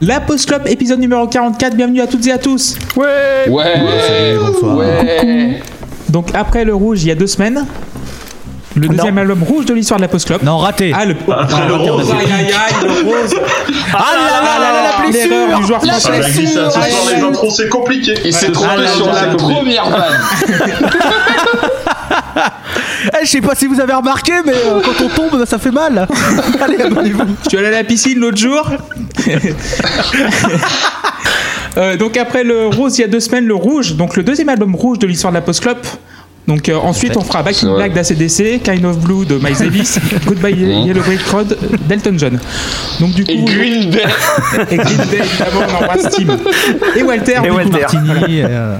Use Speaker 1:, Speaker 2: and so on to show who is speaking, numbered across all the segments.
Speaker 1: La Post Club, épisode numéro 44. Bienvenue à toutes et à tous.
Speaker 2: Ouais
Speaker 3: Ouais,
Speaker 2: salut, bonsoir.
Speaker 3: ouais.
Speaker 1: Donc, après le rouge, il y a deux semaines, le deuxième album rouge de l'histoire de la Post Club.
Speaker 2: Non, raté.
Speaker 1: Ah, le,
Speaker 4: le
Speaker 1: ah,
Speaker 4: rose.
Speaker 1: aïe, aïe, aïe, le rose.
Speaker 2: Ah là là là là, la blessure
Speaker 1: L'erreur du joueur français.
Speaker 4: Ah, la glissade, les intros, c'est compliqué.
Speaker 3: Il s'est trompé sur la première vanne.
Speaker 2: Eh, Je sais pas si vous avez remarqué, mais euh, quand on tombe, ça fait mal. Allez, abonnez-vous.
Speaker 1: Je suis allé à la piscine l'autre jour. Euh, donc après le rose, il y a deux semaines, le rouge, donc le deuxième album rouge de l'histoire de la Post Club. Donc euh, ensuite, on fera Back in. Black d'ACDC, Kind of Blue de Miles Davis, Goodbye. Yellow Brick Road d'Elton John. Donc du coup,
Speaker 3: Et Green Day.
Speaker 1: et Green Day, évidemment, on embrasse Tim. Et Walter.
Speaker 2: Et
Speaker 1: du coup.
Speaker 2: Walter. Martini. euh,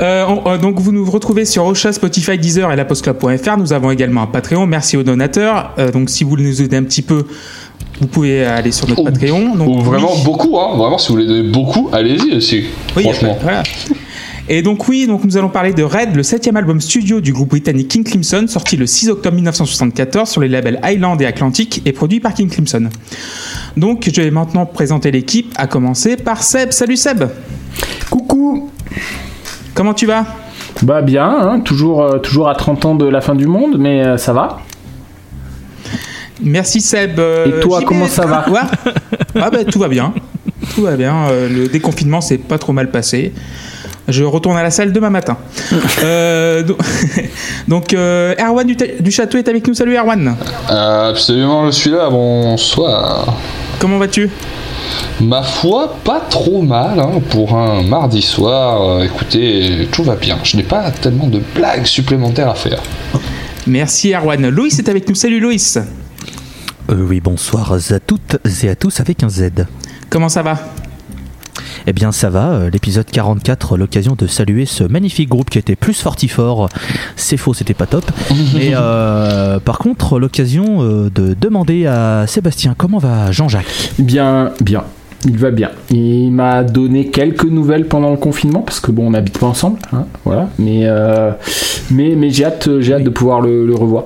Speaker 1: Euh, on- euh, donc vous nous retrouvez sur Ocha, Spotify, Deezer et lapostclub.fr. Nous avons également un Patreon. Merci aux donateurs. Euh, donc si vous voulez nous aider un petit peu, vous pouvez aller sur notre
Speaker 3: Ou-
Speaker 1: Patreon. Donc,
Speaker 3: Ou vraiment
Speaker 1: oui.
Speaker 3: beaucoup, hein. Vraiment, si vous voulez donner beaucoup, allez-y aussi.
Speaker 1: Oui,
Speaker 3: franchement.
Speaker 1: après, voilà. Et donc oui, donc nous allons parler de Red, le septième album studio du groupe britannique King Crimson, sorti le 6 octobre 1974 sur les labels Island et Atlantic et produit par King Crimson. Donc je vais maintenant présenter l'équipe, à commencer par Seb. Salut Seb,
Speaker 5: Coucou
Speaker 1: comment tu vas?
Speaker 5: Bah bien, hein, toujours, euh, toujours à 30 ans de la fin du monde, mais euh, ça va.
Speaker 1: Merci Seb. Euh,
Speaker 5: Et toi,
Speaker 1: JB,
Speaker 5: comment ça va?
Speaker 1: Ouais. Ah bah tout va bien. Tout va bien. Euh, le déconfinement s'est pas trop mal passé. Je retourne à la salle demain matin. Euh, do- donc euh, Erwan du, du Château est avec nous. Salut Erwan.
Speaker 3: Euh, absolument, je suis là. Bonsoir.
Speaker 1: Comment vas-tu?
Speaker 3: Ma foi, pas trop mal hein, pour un mardi soir. Euh, écoutez, tout va bien. Je n'ai pas tellement de blagues supplémentaires à faire.
Speaker 1: Merci Erwan. Loïs est avec nous. Salut Loïs.
Speaker 2: Euh, oui, bonsoir à toutes et à tous avec un Z.
Speaker 1: Comment ça va?
Speaker 2: Eh bien, ça va. euh, L'épisode 44, l'occasion de saluer ce magnifique groupe qui était plus fortifort. C'est faux, c'était pas top. Mais euh, par contre, l'occasion euh, de demander à Sébastien comment va Jean-Jacques?
Speaker 5: Bien, bien. Il va bien. Il m'a donné quelques nouvelles pendant le confinement, parce que bon, on n'habite pas ensemble, hein, voilà. Mais, euh, mais, mais j'ai hâte, j'ai hâte de pouvoir le, le revoir.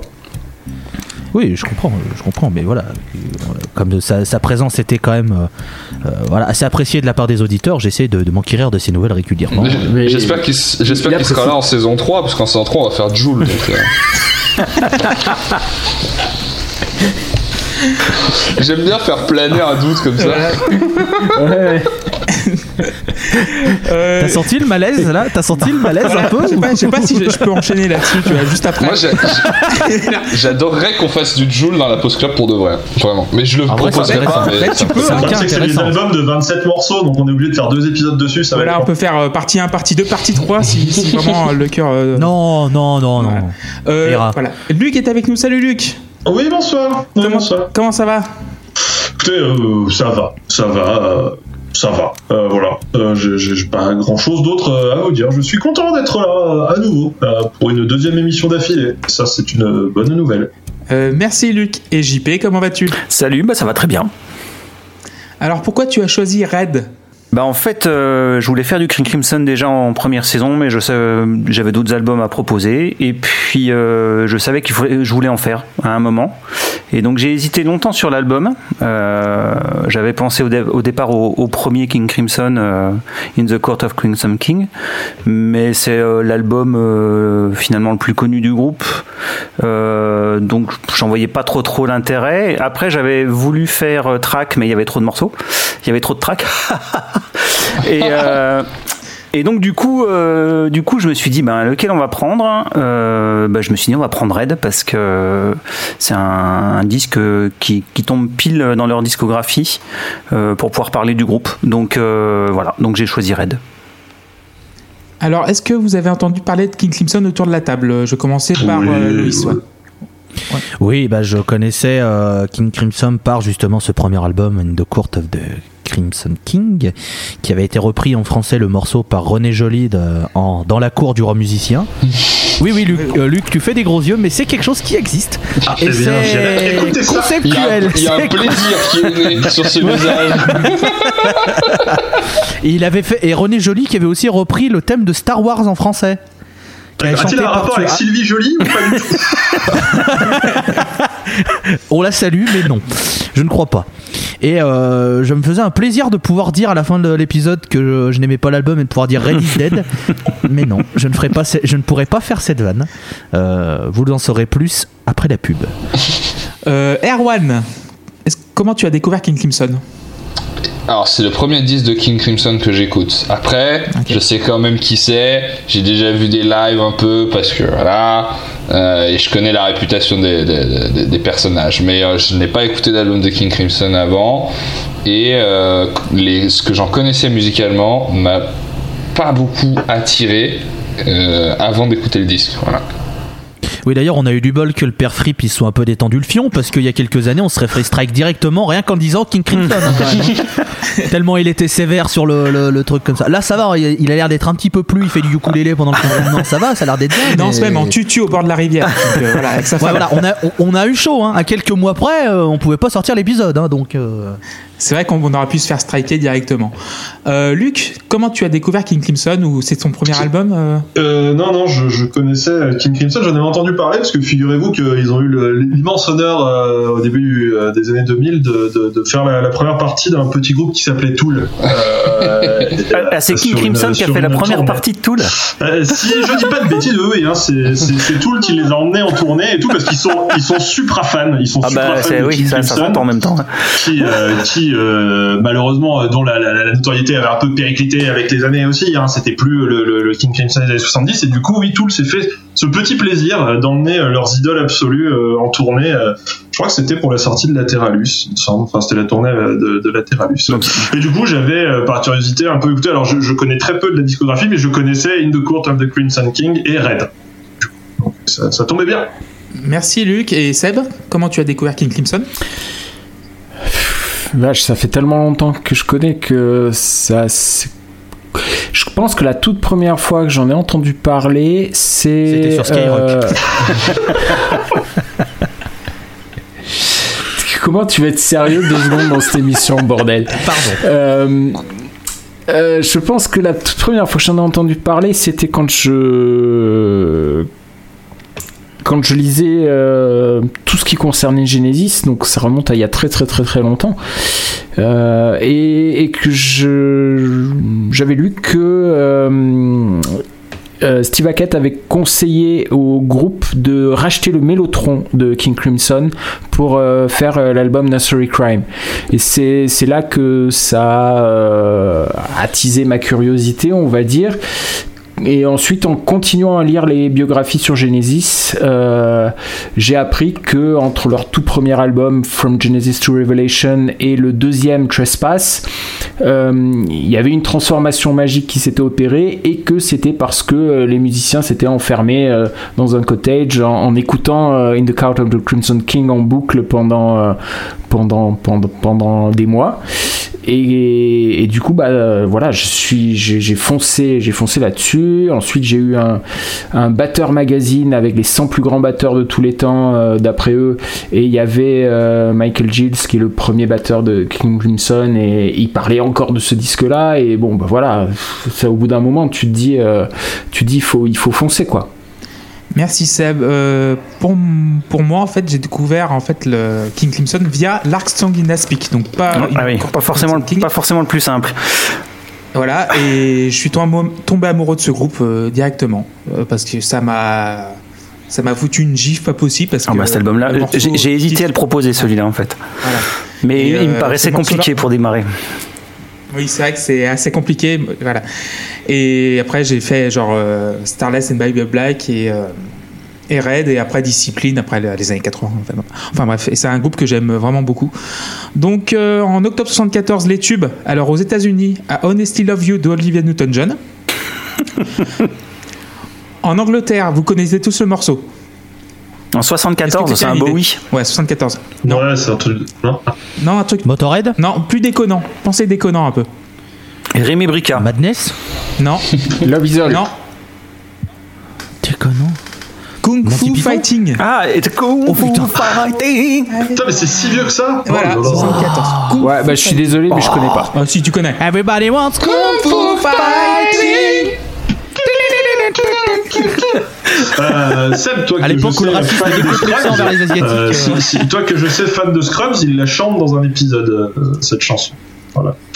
Speaker 2: Oui, je comprends, je comprends, mais voilà, comme sa, sa présence était quand même euh, euh, voilà, assez appréciée de la part des auditeurs, j'essaie de, de m'enquérir de ces nouvelles régulièrement.
Speaker 3: J'espère qu'il sera là en saison 3, parce qu'en saison 3, on va faire Joule. donc, euh. J'aime bien faire planer un doute comme ça.
Speaker 5: Ouais,
Speaker 1: Euh,
Speaker 2: T'as senti le malaise là T'as senti le malaise un peu
Speaker 1: je sais pas, je sais pas si je, je peux enchaîner là-dessus. Tu vois, juste après.
Speaker 3: Moi, j'adorerais qu'on fasse du Joule dans la post club pour de vrai. Vraiment. Mais je le
Speaker 2: En vrai, c'est
Speaker 3: proposerai pas. mais
Speaker 1: tu peux,
Speaker 2: C'est
Speaker 4: des albums de 27 morceaux, donc on est obligé de faire deux épisodes dessus. Ça va
Speaker 1: Voilà,
Speaker 4: être
Speaker 1: on peut faire euh, partie 1, partie 2, partie 3 si, si vraiment euh, le cœur. euh,
Speaker 2: Non, non, non, non.
Speaker 1: Euh, voilà. Luc est avec nous. Salut Luc.
Speaker 4: Oui, bonsoir. Oui,
Speaker 1: Comment,
Speaker 4: bonsoir.
Speaker 1: comment ça va?
Speaker 4: Écoutez, euh, ça va, ça va, euh, ça va. Euh, voilà, euh, j'ai pas grand chose d'autre euh, à vous dire. Je suis content d'être là euh, à nouveau pour une deuxième émission d'affilée. Ça, c'est une bonne nouvelle.
Speaker 1: Euh, Merci Luc. Et JP, comment vas-tu?
Speaker 6: Salut, bah ça va très bien.
Speaker 1: Alors pourquoi tu as choisi Red?
Speaker 6: Bah en fait, euh, je voulais faire du King Crimson déjà en première saison, mais je j'avais d'autres albums à proposer, et puis euh, je savais qu'il je voulais en faire à un moment, et donc j'ai hésité longtemps sur l'album. Euh, j'avais pensé au, dé- au départ au, au premier King Crimson, euh, In the Court of Crimson King, mais c'est euh, l'album euh, finalement le plus connu du groupe, donc j'en voyais pas trop trop l'intérêt. Après, j'avais voulu faire track, mais il y avait trop de morceaux, il y avait trop de tracks. et, euh, et donc du coup, euh, du coup, je me suis dit, ben, lequel on va prendre? Euh, ben, Je me suis dit, on va prendre Red parce que c'est un, un disque qui, qui tombe pile dans leur discographie euh, pour pouvoir parler du groupe. Donc euh, voilà, donc j'ai choisi Red.
Speaker 1: Alors, est-ce que vous avez entendu parler de King Crimson autour de la table? Je commençais par
Speaker 4: Oui.
Speaker 1: euh, Loïs. ouais.
Speaker 2: Oui, bah, je connaissais euh, King Crimson par justement ce premier album, In the Court of the Crimson King, qui avait été repris en français le morceau par René Joly en, dans la cour du roi musicien. Oui, oui, Luc, euh, Luc, tu fais des gros yeux, mais c'est quelque chose qui existe.
Speaker 4: Ah,
Speaker 2: Et c'est
Speaker 4: ça.
Speaker 3: Il y a,
Speaker 2: conceptuel.
Speaker 3: il y a un plaisir qui est né sur ce visage.
Speaker 2: Et il avait fait et René Joly qui avait aussi repris le thème de Star Wars en français.
Speaker 4: A-t-il un rapport avec Sylvie Jolie ou pas du tout
Speaker 2: On la salue, mais non, je ne crois pas. Et euh, je me faisais un plaisir de pouvoir dire à la fin de l'épisode que je, je n'aimais pas l'album et de pouvoir dire Red is Dead. mais non, je ne, ferai pas, ce- je ne pourrai pas faire cette vanne. Euh, vous en saurez plus après la pub.
Speaker 1: Euh, Erwan, est-ce- comment tu as découvert King Crimson?
Speaker 3: Alors, c'est le premier disque de King Crimson que j'écoute. Après, je sais quand même qui c'est. J'ai déjà vu des lives un peu parce que voilà. euh, et je connais la réputation des, des- des- des personnages. Mais euh, je n'ai pas écouté d'album de King Crimson avant. Et euh, les, ce que j'en connaissais musicalement m'a pas beaucoup attiré euh, avant d'écouter le disque. Voilà.
Speaker 2: Oui, d'ailleurs, on a eu du bol que le père Fripp il soit un peu détendu le fion parce qu'il y a quelques années, on serait fait strike directement rien qu'en disant King Crimson. Tellement il était sévère sur le, le- le truc comme ça. Là, ça va, il a l'air d'être un petit peu plus. Il fait du ukulélé pendant le confinement, ça va, ça a l'air d'être bien.
Speaker 1: Non, c'est
Speaker 2: mais-
Speaker 1: même en tutu au bord de la rivière. Donc, euh, voilà, avec sa
Speaker 2: Ouais,
Speaker 1: femme.
Speaker 2: voilà, on a, on, on a eu chaud, hein. à quelques mois près, euh, on pouvait pas sortir l'épisode, hein, donc. euh,
Speaker 1: C'est vrai qu'on aurait pu se faire striker directement. Euh, Luc, comment tu as découvert King Crimson ou c'est ton premier album euh?
Speaker 4: Euh, non, non, je, je connaissais King Crimson, j'en avais entendu parler parce que figurez-vous qu'ils ont eu le- l'immense honneur euh, au début euh, des années 2000 de, de, de faire la, la première partie d'un petit groupe qui s'appelait Tool. Euh,
Speaker 6: Ah, c'est King
Speaker 4: une-
Speaker 6: Crimson qui a fait la première
Speaker 4: tournée.
Speaker 6: partie de Tool?
Speaker 4: Euh, si je dis pas de bêtises, oui, oui, hein, c'est Tool qui les a emmenés en tournée et tout parce qu'ils sont ils sont supra fans, ils sont
Speaker 6: Ah
Speaker 4: supra
Speaker 6: bah
Speaker 4: fans
Speaker 6: c'est
Speaker 4: de
Speaker 6: oui,
Speaker 4: King
Speaker 6: ça,
Speaker 4: Crimson
Speaker 6: en même temps.
Speaker 4: qui, euh, euh, malheureusement, euh, dont la, la, la notoriété avait un peu périclité avec les années aussi. Hein, C'était plus le, le, le King Crimson des années 70. Et du coup, oui, Tool s'est fait ce petit plaisir d'emmener euh, leurs idoles absolues euh, en tournée. euh, je crois que c'était pour la sortie de Lateralus, il me semble. Enfin, c'était la tournée de, de Lateralus. Et du coup, j'avais, euh, par curiosité, un peu écouté. Alors, je, je connais très peu de la discographie, mais je connaissais In the Court of the Crimson King et Red. Donc, ça, ça tombait bien.
Speaker 1: Merci Luc et Seb, comment tu as découvert King Crimson?
Speaker 5: Vache, ça fait tellement longtemps que je connais que ça. Je pense que la toute première fois que j'en ai entendu parler, c'est.
Speaker 2: C'était sur Skyrock.
Speaker 5: euh, Comment tu vas être sérieux deux secondes dans cette émission, bordel?
Speaker 2: Pardon.
Speaker 5: Euh, euh, je pense que la toute première fois que j'en ai entendu parler, c'était quand je quand je lisais euh, tout ce qui concernait Genesis, donc ça remonte à il y a très très très très longtemps, Euh, et, que je j'avais lu que euh, Steve Hackett avait conseillé au groupe de racheter le Mellotron de King Crimson pour faire l'album Nursery Crime. Et c'est là que ça a attisé ma curiosité, on va dire. Et ensuite, en continuant à lire les biographies sur Genesis, euh, j'ai appris que entre leur tout premier album From Genesis to Revelation et le deuxième Trespass, euh, il y avait une transformation magique qui s'était opérée et que c'était parce que euh, les musiciens s'étaient enfermés dans un cottage en, en écoutant In the Court of the Crimson King en boucle pendant, pendant, pendant, pendant des mois. Et, du coup, bah voilà, je suis, j'ai foncé, j'ai foncé là-dessus. Ensuite, j'ai eu un, batteur magazine avec les 100 plus grands batteurs de tous les temps, euh, d'après eux. Et il y avait euh, Michael Gilles, qui est le premier batteur de King Crimson, et il parlait encore de ce disque-là. Et bon, bah voilà, ça, au bout d'un moment, tu te dis, euh, tu te dis, faut, il faut foncer quoi.
Speaker 1: Merci Seb. Euh, pour, pour moi, en fait, j'ai découvert en fait le King Crimson via in Aspic, donc pas,
Speaker 6: Ah oui,
Speaker 1: courte
Speaker 6: pas forcément, le-
Speaker 1: King.
Speaker 6: pas forcément le plus simple.
Speaker 1: Voilà, et je suis tombé amoureux de ce groupe euh, directement euh, parce que ça m'a ça m'a foutu une gifle pas possible parce que
Speaker 6: Ah bah, cet album-là, j'ai hésité à le proposer celui-là en fait.
Speaker 1: Voilà.
Speaker 6: Mais
Speaker 1: Et,
Speaker 6: il me paraissait compliqué pour démarrer.
Speaker 1: Oui, c'est vrai que c'est assez compliqué, voilà. Et après, j'ai fait genre euh, Starless and Bible Black et euh, et Red et après Discipline après le- les années 80 enfin, enfin bref et c'est un groupe que j'aime vraiment beaucoup. Donc euh, en octobre 74 les tubes. Alors aux États-Unis à Honesty Love You de Olivia Newton-John. En Angleterre vous connaissez tous le morceau
Speaker 6: En
Speaker 1: Est-ce que
Speaker 6: 74,
Speaker 1: t'es
Speaker 6: c'est un
Speaker 1: arrivé
Speaker 6: Bowie.
Speaker 1: ouais 74 non
Speaker 4: Ouais, c'est un truc. Non.
Speaker 1: non un truc
Speaker 2: Motorhead
Speaker 1: non plus déconnant pensez déconnant un peu
Speaker 6: Et Rémi Brica.
Speaker 2: Madness?
Speaker 1: Non
Speaker 5: Love is All.
Speaker 1: non
Speaker 2: Déconnant.
Speaker 1: Kung Fu Fighting
Speaker 6: Ah, et Kung
Speaker 2: Oh.
Speaker 6: Fu Fighting
Speaker 4: Putain, mais c'est si vieux que ça
Speaker 1: voilà
Speaker 4: Oh là là.
Speaker 1: 74 Kung
Speaker 5: Ouais, bah je suis désolé, mais je connais pas.
Speaker 1: Ah, si tu connais
Speaker 2: Everybody wants
Speaker 1: Kung Fu Fighting
Speaker 4: Euh, Seb, toi
Speaker 2: À l'époque où le racisme était
Speaker 4: de
Speaker 2: complexé
Speaker 4: Scrubs,
Speaker 2: envers les Asiatiques,
Speaker 4: euh,
Speaker 2: euh,
Speaker 4: si- si- toi que je sais fan de Scrubs, il la chante dans un épisode euh, cette chanson.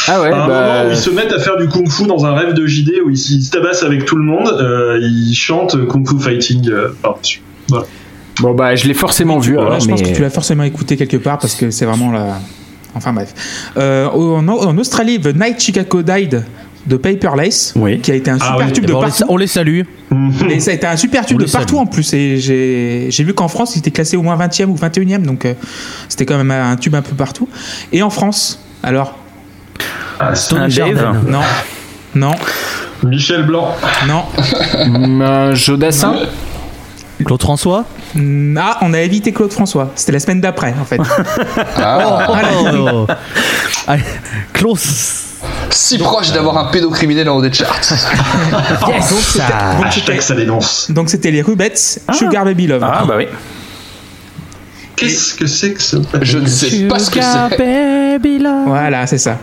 Speaker 5: Ah ouais,
Speaker 4: à un
Speaker 5: bah,
Speaker 4: moment où ils se mettent à faire du kung-fu dans un rêve de JD où ils, ils se tabassent avec tout le monde, euh, ils chantent kung-fu fighting euh, par-dessus.
Speaker 5: bon bah je l'ai forcément vu.
Speaker 1: Voilà,
Speaker 5: alors,
Speaker 1: je pense que tu l'as forcément écouté quelque part parce que c'est vraiment la. Enfin bref. Euh, en, en Australie, The Night Chicago Died de Paper Lace,
Speaker 6: Oui.
Speaker 1: qui a été un
Speaker 4: Ah
Speaker 1: super
Speaker 4: oui.
Speaker 1: tube
Speaker 2: Eh
Speaker 1: de
Speaker 2: ben, on, les,
Speaker 1: partout.
Speaker 2: on les salue.
Speaker 1: Et ça a été un super tube
Speaker 2: On
Speaker 1: de partout
Speaker 2: salue.
Speaker 1: en plus. Et j'ai j'ai vu qu'en France, il était classé au moins 20e ou 21e. Donc euh, c'était quand même un tube un peu partout. Et en France, alors?
Speaker 4: Ah,
Speaker 6: Un Dave.
Speaker 1: Non. Non.
Speaker 4: Michel Blanc.
Speaker 1: Non.
Speaker 5: Un Jodassin
Speaker 2: Claude François.
Speaker 1: Mm, Ah, on a évité Claude François. C'était la semaine d'après, en fait.
Speaker 3: Ah,
Speaker 2: Oh. Allez, Claude.
Speaker 3: Si proche d'avoir un pédocriminel en haut des charts.
Speaker 1: Donc, c'était- donc,
Speaker 4: Hashtag ça dénonce.
Speaker 1: donc c'était les Rubettes, Sugar Baby Love.
Speaker 6: Ah bah oui.
Speaker 4: Qu'est-ce que c'est que ce
Speaker 3: Je ne sais pas ce que c'est.
Speaker 2: Baby love.
Speaker 1: Voilà, c'est ça.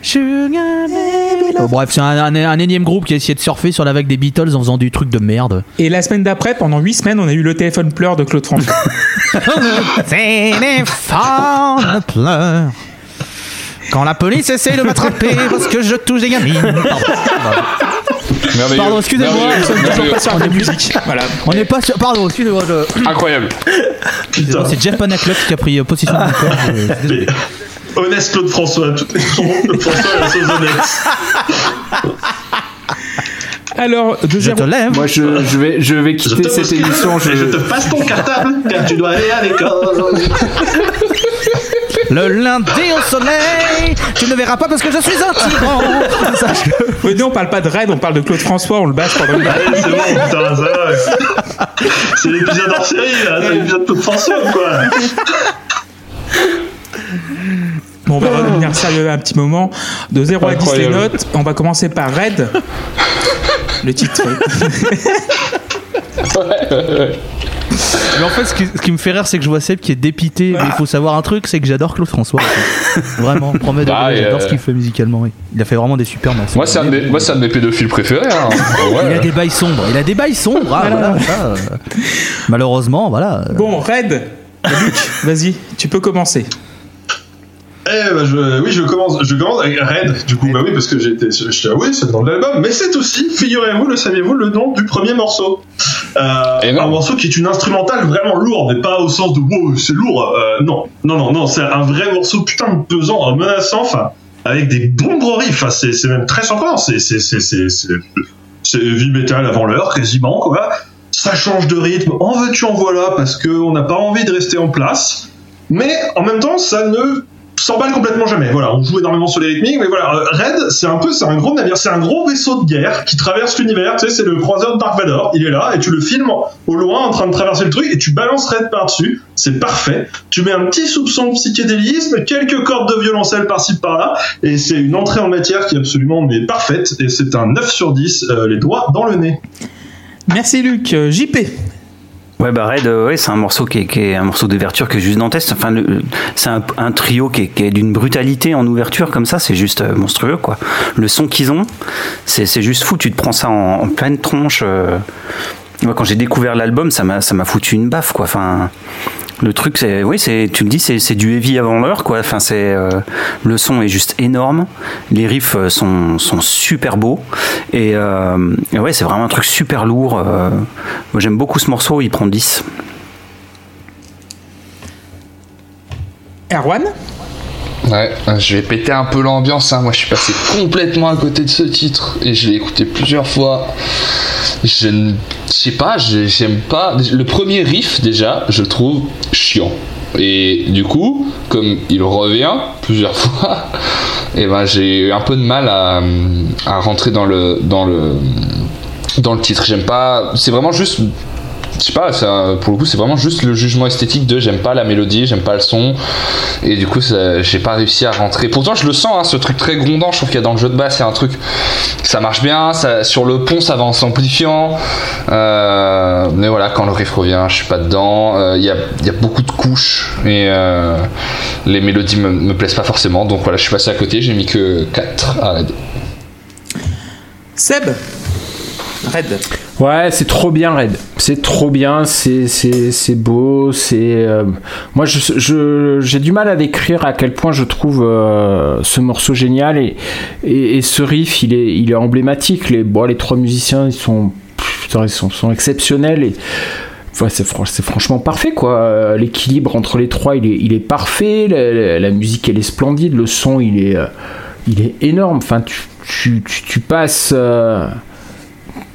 Speaker 2: Sugar baby love. Oh, bref, c'est un, un- un énième groupe qui a essayé de surfer sur la vague des Beatles en faisant du truc de merde.
Speaker 1: Et la semaine d'après, pendant 8 semaines, on a eu le téléphone pleur de Claude François.
Speaker 2: téléphone pleure. Quand la police essaie de m'attraper parce que je touche des gamines.
Speaker 3: Merveilleux.
Speaker 2: Pardon, excusez-moi.
Speaker 1: Nous sommes toujours pas sur la musique. Voilà.
Speaker 2: On n'est pas sur. Pardon, excusez-moi. je-
Speaker 3: Incroyable.
Speaker 2: C'est Jeff Panaclock qui a pris euh, possession de mon corps. je-.
Speaker 4: Mais, honnête Claude François, de Claude François sont honnêtes.
Speaker 1: Alors, de
Speaker 2: Je te lève.
Speaker 5: Moi je, je vais je vais quitter
Speaker 4: te
Speaker 5: cette émission. Je,
Speaker 4: je te passe ton cartable car tu dois aller à l'école.
Speaker 2: Le lundi au soleil, tu ne verras pas parce que je suis un tyran.
Speaker 1: Oui, nous, on parle pas de Red, on parle de Claude François, on le bâche pendant une
Speaker 4: c'est bon, putain, ça va. C'est l'épisode hors série, là. C'est l'épisode Claude François, quoi.
Speaker 1: Bon, on va revenir sérieux un petit moment. De 0 à 10 les notes. On va commencer par Red. Le titre.
Speaker 2: Mais en fait, ce qui, ce qui me fait rire, c'est que je vois Seb qui est dépité. Mais il faut savoir un truc, c'est que j'adore Claude François. en fait. Vraiment, promets de
Speaker 3: Ah, et,
Speaker 2: j'adore
Speaker 3: euh,
Speaker 2: ce qu'il fait musicalement. oui. Il a fait vraiment des super morceaux.
Speaker 3: Moi, c'est un, de mes- moi, c'est un de mes pédophiles préférés. Hein.
Speaker 2: Il a des bails sombres. Il a des bails sombres. ah, voilà, ça, euh, malheureusement, voilà.
Speaker 1: Bon, Red. Luc, vas-y, tu peux commencer.
Speaker 4: Eh ben je, oui, je commence, je commence avec Red. Du coup, bah oui, parce que j'étais, j'étais ah oui, c'est le nom de l'album, mais c'est aussi, figurez-vous, le saviez-vous, le nom du premier morceau. Euh,
Speaker 3: Et
Speaker 4: un morceau qui est une instrumentale vraiment lourde, mais pas au sens de wow, c'est lourd. Euh, non, non, non, non, c'est un vrai morceau putain de pesant, euh, menaçant, enfin, avec des bons gros riffs. Enfin, c'est, c'est même très surprenant. C'est, c'est, c'est, c'est, c'est, c'est heavy metal avant l'heure, quasiment, quoi. Ça change de rythme. En veux-tu, en voilà, parce que on n'a pas envie de rester en place. Mais en même temps, ça ne s'emballe complètement jamais. Voilà, on joue énormément sur les rythmiques, mais voilà, euh, Red, c'est un peu, c'est un gros navire, c'est un gros vaisseau de guerre qui traverse l'univers. Tu sais, c'est le croiseur de Dark Vador. Il est là et tu le filmes au loin en train de traverser le truc et tu balances Red par-dessus. C'est parfait. Tu mets un petit soupçon de psychédélisme, quelques cordes de violoncelle par-ci par-là, et c'est une entrée en matière qui est absolument mais parfaite. Et c'est un 9 sur 10, euh, les doigts dans le nez.
Speaker 1: Merci Luc. Euh, JP.
Speaker 6: Ouais, bah Red, euh, ouais, c'est un morceau qui est, un morceau d'ouverture qui est juste dantesque. Enfin, c'est un, trio qui est, d'une brutalité en ouverture comme ça, c'est juste euh, monstrueux, quoi. Le son qu'ils ont, c'est juste fou. Tu te prends ça en, pleine tronche. euh. Moi, quand j'ai découvert l'album, ça m'a ça m'a foutu une baffe, quoi. Enfin, le truc, c'est, oui, c'est, tu le dis, c'est, du heavy avant l'heure, quoi. C'est, euh, le son est juste énorme. Les riffs euh, sont, super beaux. Et, euh, c'est vraiment un truc super lourd. j'aime beaucoup ce morceau. Il prend 10.
Speaker 1: Erwan?
Speaker 3: Ouais, je vais péter un peu l'ambiance. Hein. Moi, je suis passé complètement à côté de ce titre et je l'ai écouté plusieurs fois. Je ne sais pas, j'aime pas. Le premier riff, déjà, je trouve chiant. Et du coup, comme il revient plusieurs fois, et ben j'ai eu un peu de mal à, à rentrer dans le dans le dans le titre. J'aime pas. C'est vraiment juste je sais pas, pour le coup, c'est vraiment juste le jugement esthétique de j'aime pas la mélodie, j'aime pas le son, et du coup, j'ai pas réussi à rentrer. Pourtant, je le sens, hein, ce truc très grondant. Je trouve qu'il y a dans le jeu de basse, a un truc, ça marche bien. Sur le pont, ça va en s'amplifiant. Euh, mais voilà, quand le riff revient, je suis pas dedans. Euh, Il y, a, il y a beaucoup de couches, et euh, les mélodies me, me plaisent pas forcément. Donc voilà, je suis passé à côté, j'ai mis que 4 à Red.
Speaker 1: Seb. Red.
Speaker 5: Ouais, c'est trop bien Red. c'est trop bien, c'est beau, c'est euh, moi je je- j'ai du mal à décrire à quel point je trouve euh, ce morceau génial et, et ce riff il est il est emblématique. Les bon les trois musiciens ils sont ils sont, exceptionnels et Enfin, c'est fran- c'est franchement parfait quoi. Euh, L'équilibre entre les trois, il est, il est parfait. La, musique, elle est splendide. Le son, il est, il est énorme. Enfin, tu, tu, tu, passes.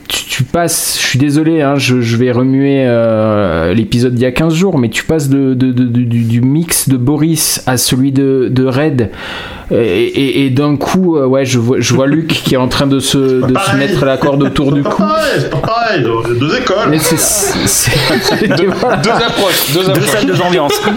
Speaker 5: Tu, tu passes. Je suis désolé, hein, je, je vais remuer euh, l'épisode d'il y a 15 jours, mais tu passes de, de- de- de- du, du mix de Boris à celui de, de Red. Et, et- et d'un coup, euh, ouais, je vois, je vois Luc qui est en train de se, de se
Speaker 4: pareil.
Speaker 5: mettre la corde autour du cou.
Speaker 4: pareil, c'est pas pareil, deux- deux écoles.
Speaker 5: Mais c'est- c'est. c'est- voilà.
Speaker 3: Deux approches, deux
Speaker 6: Deux
Speaker 3: approches.
Speaker 6: salles, deux ambiances.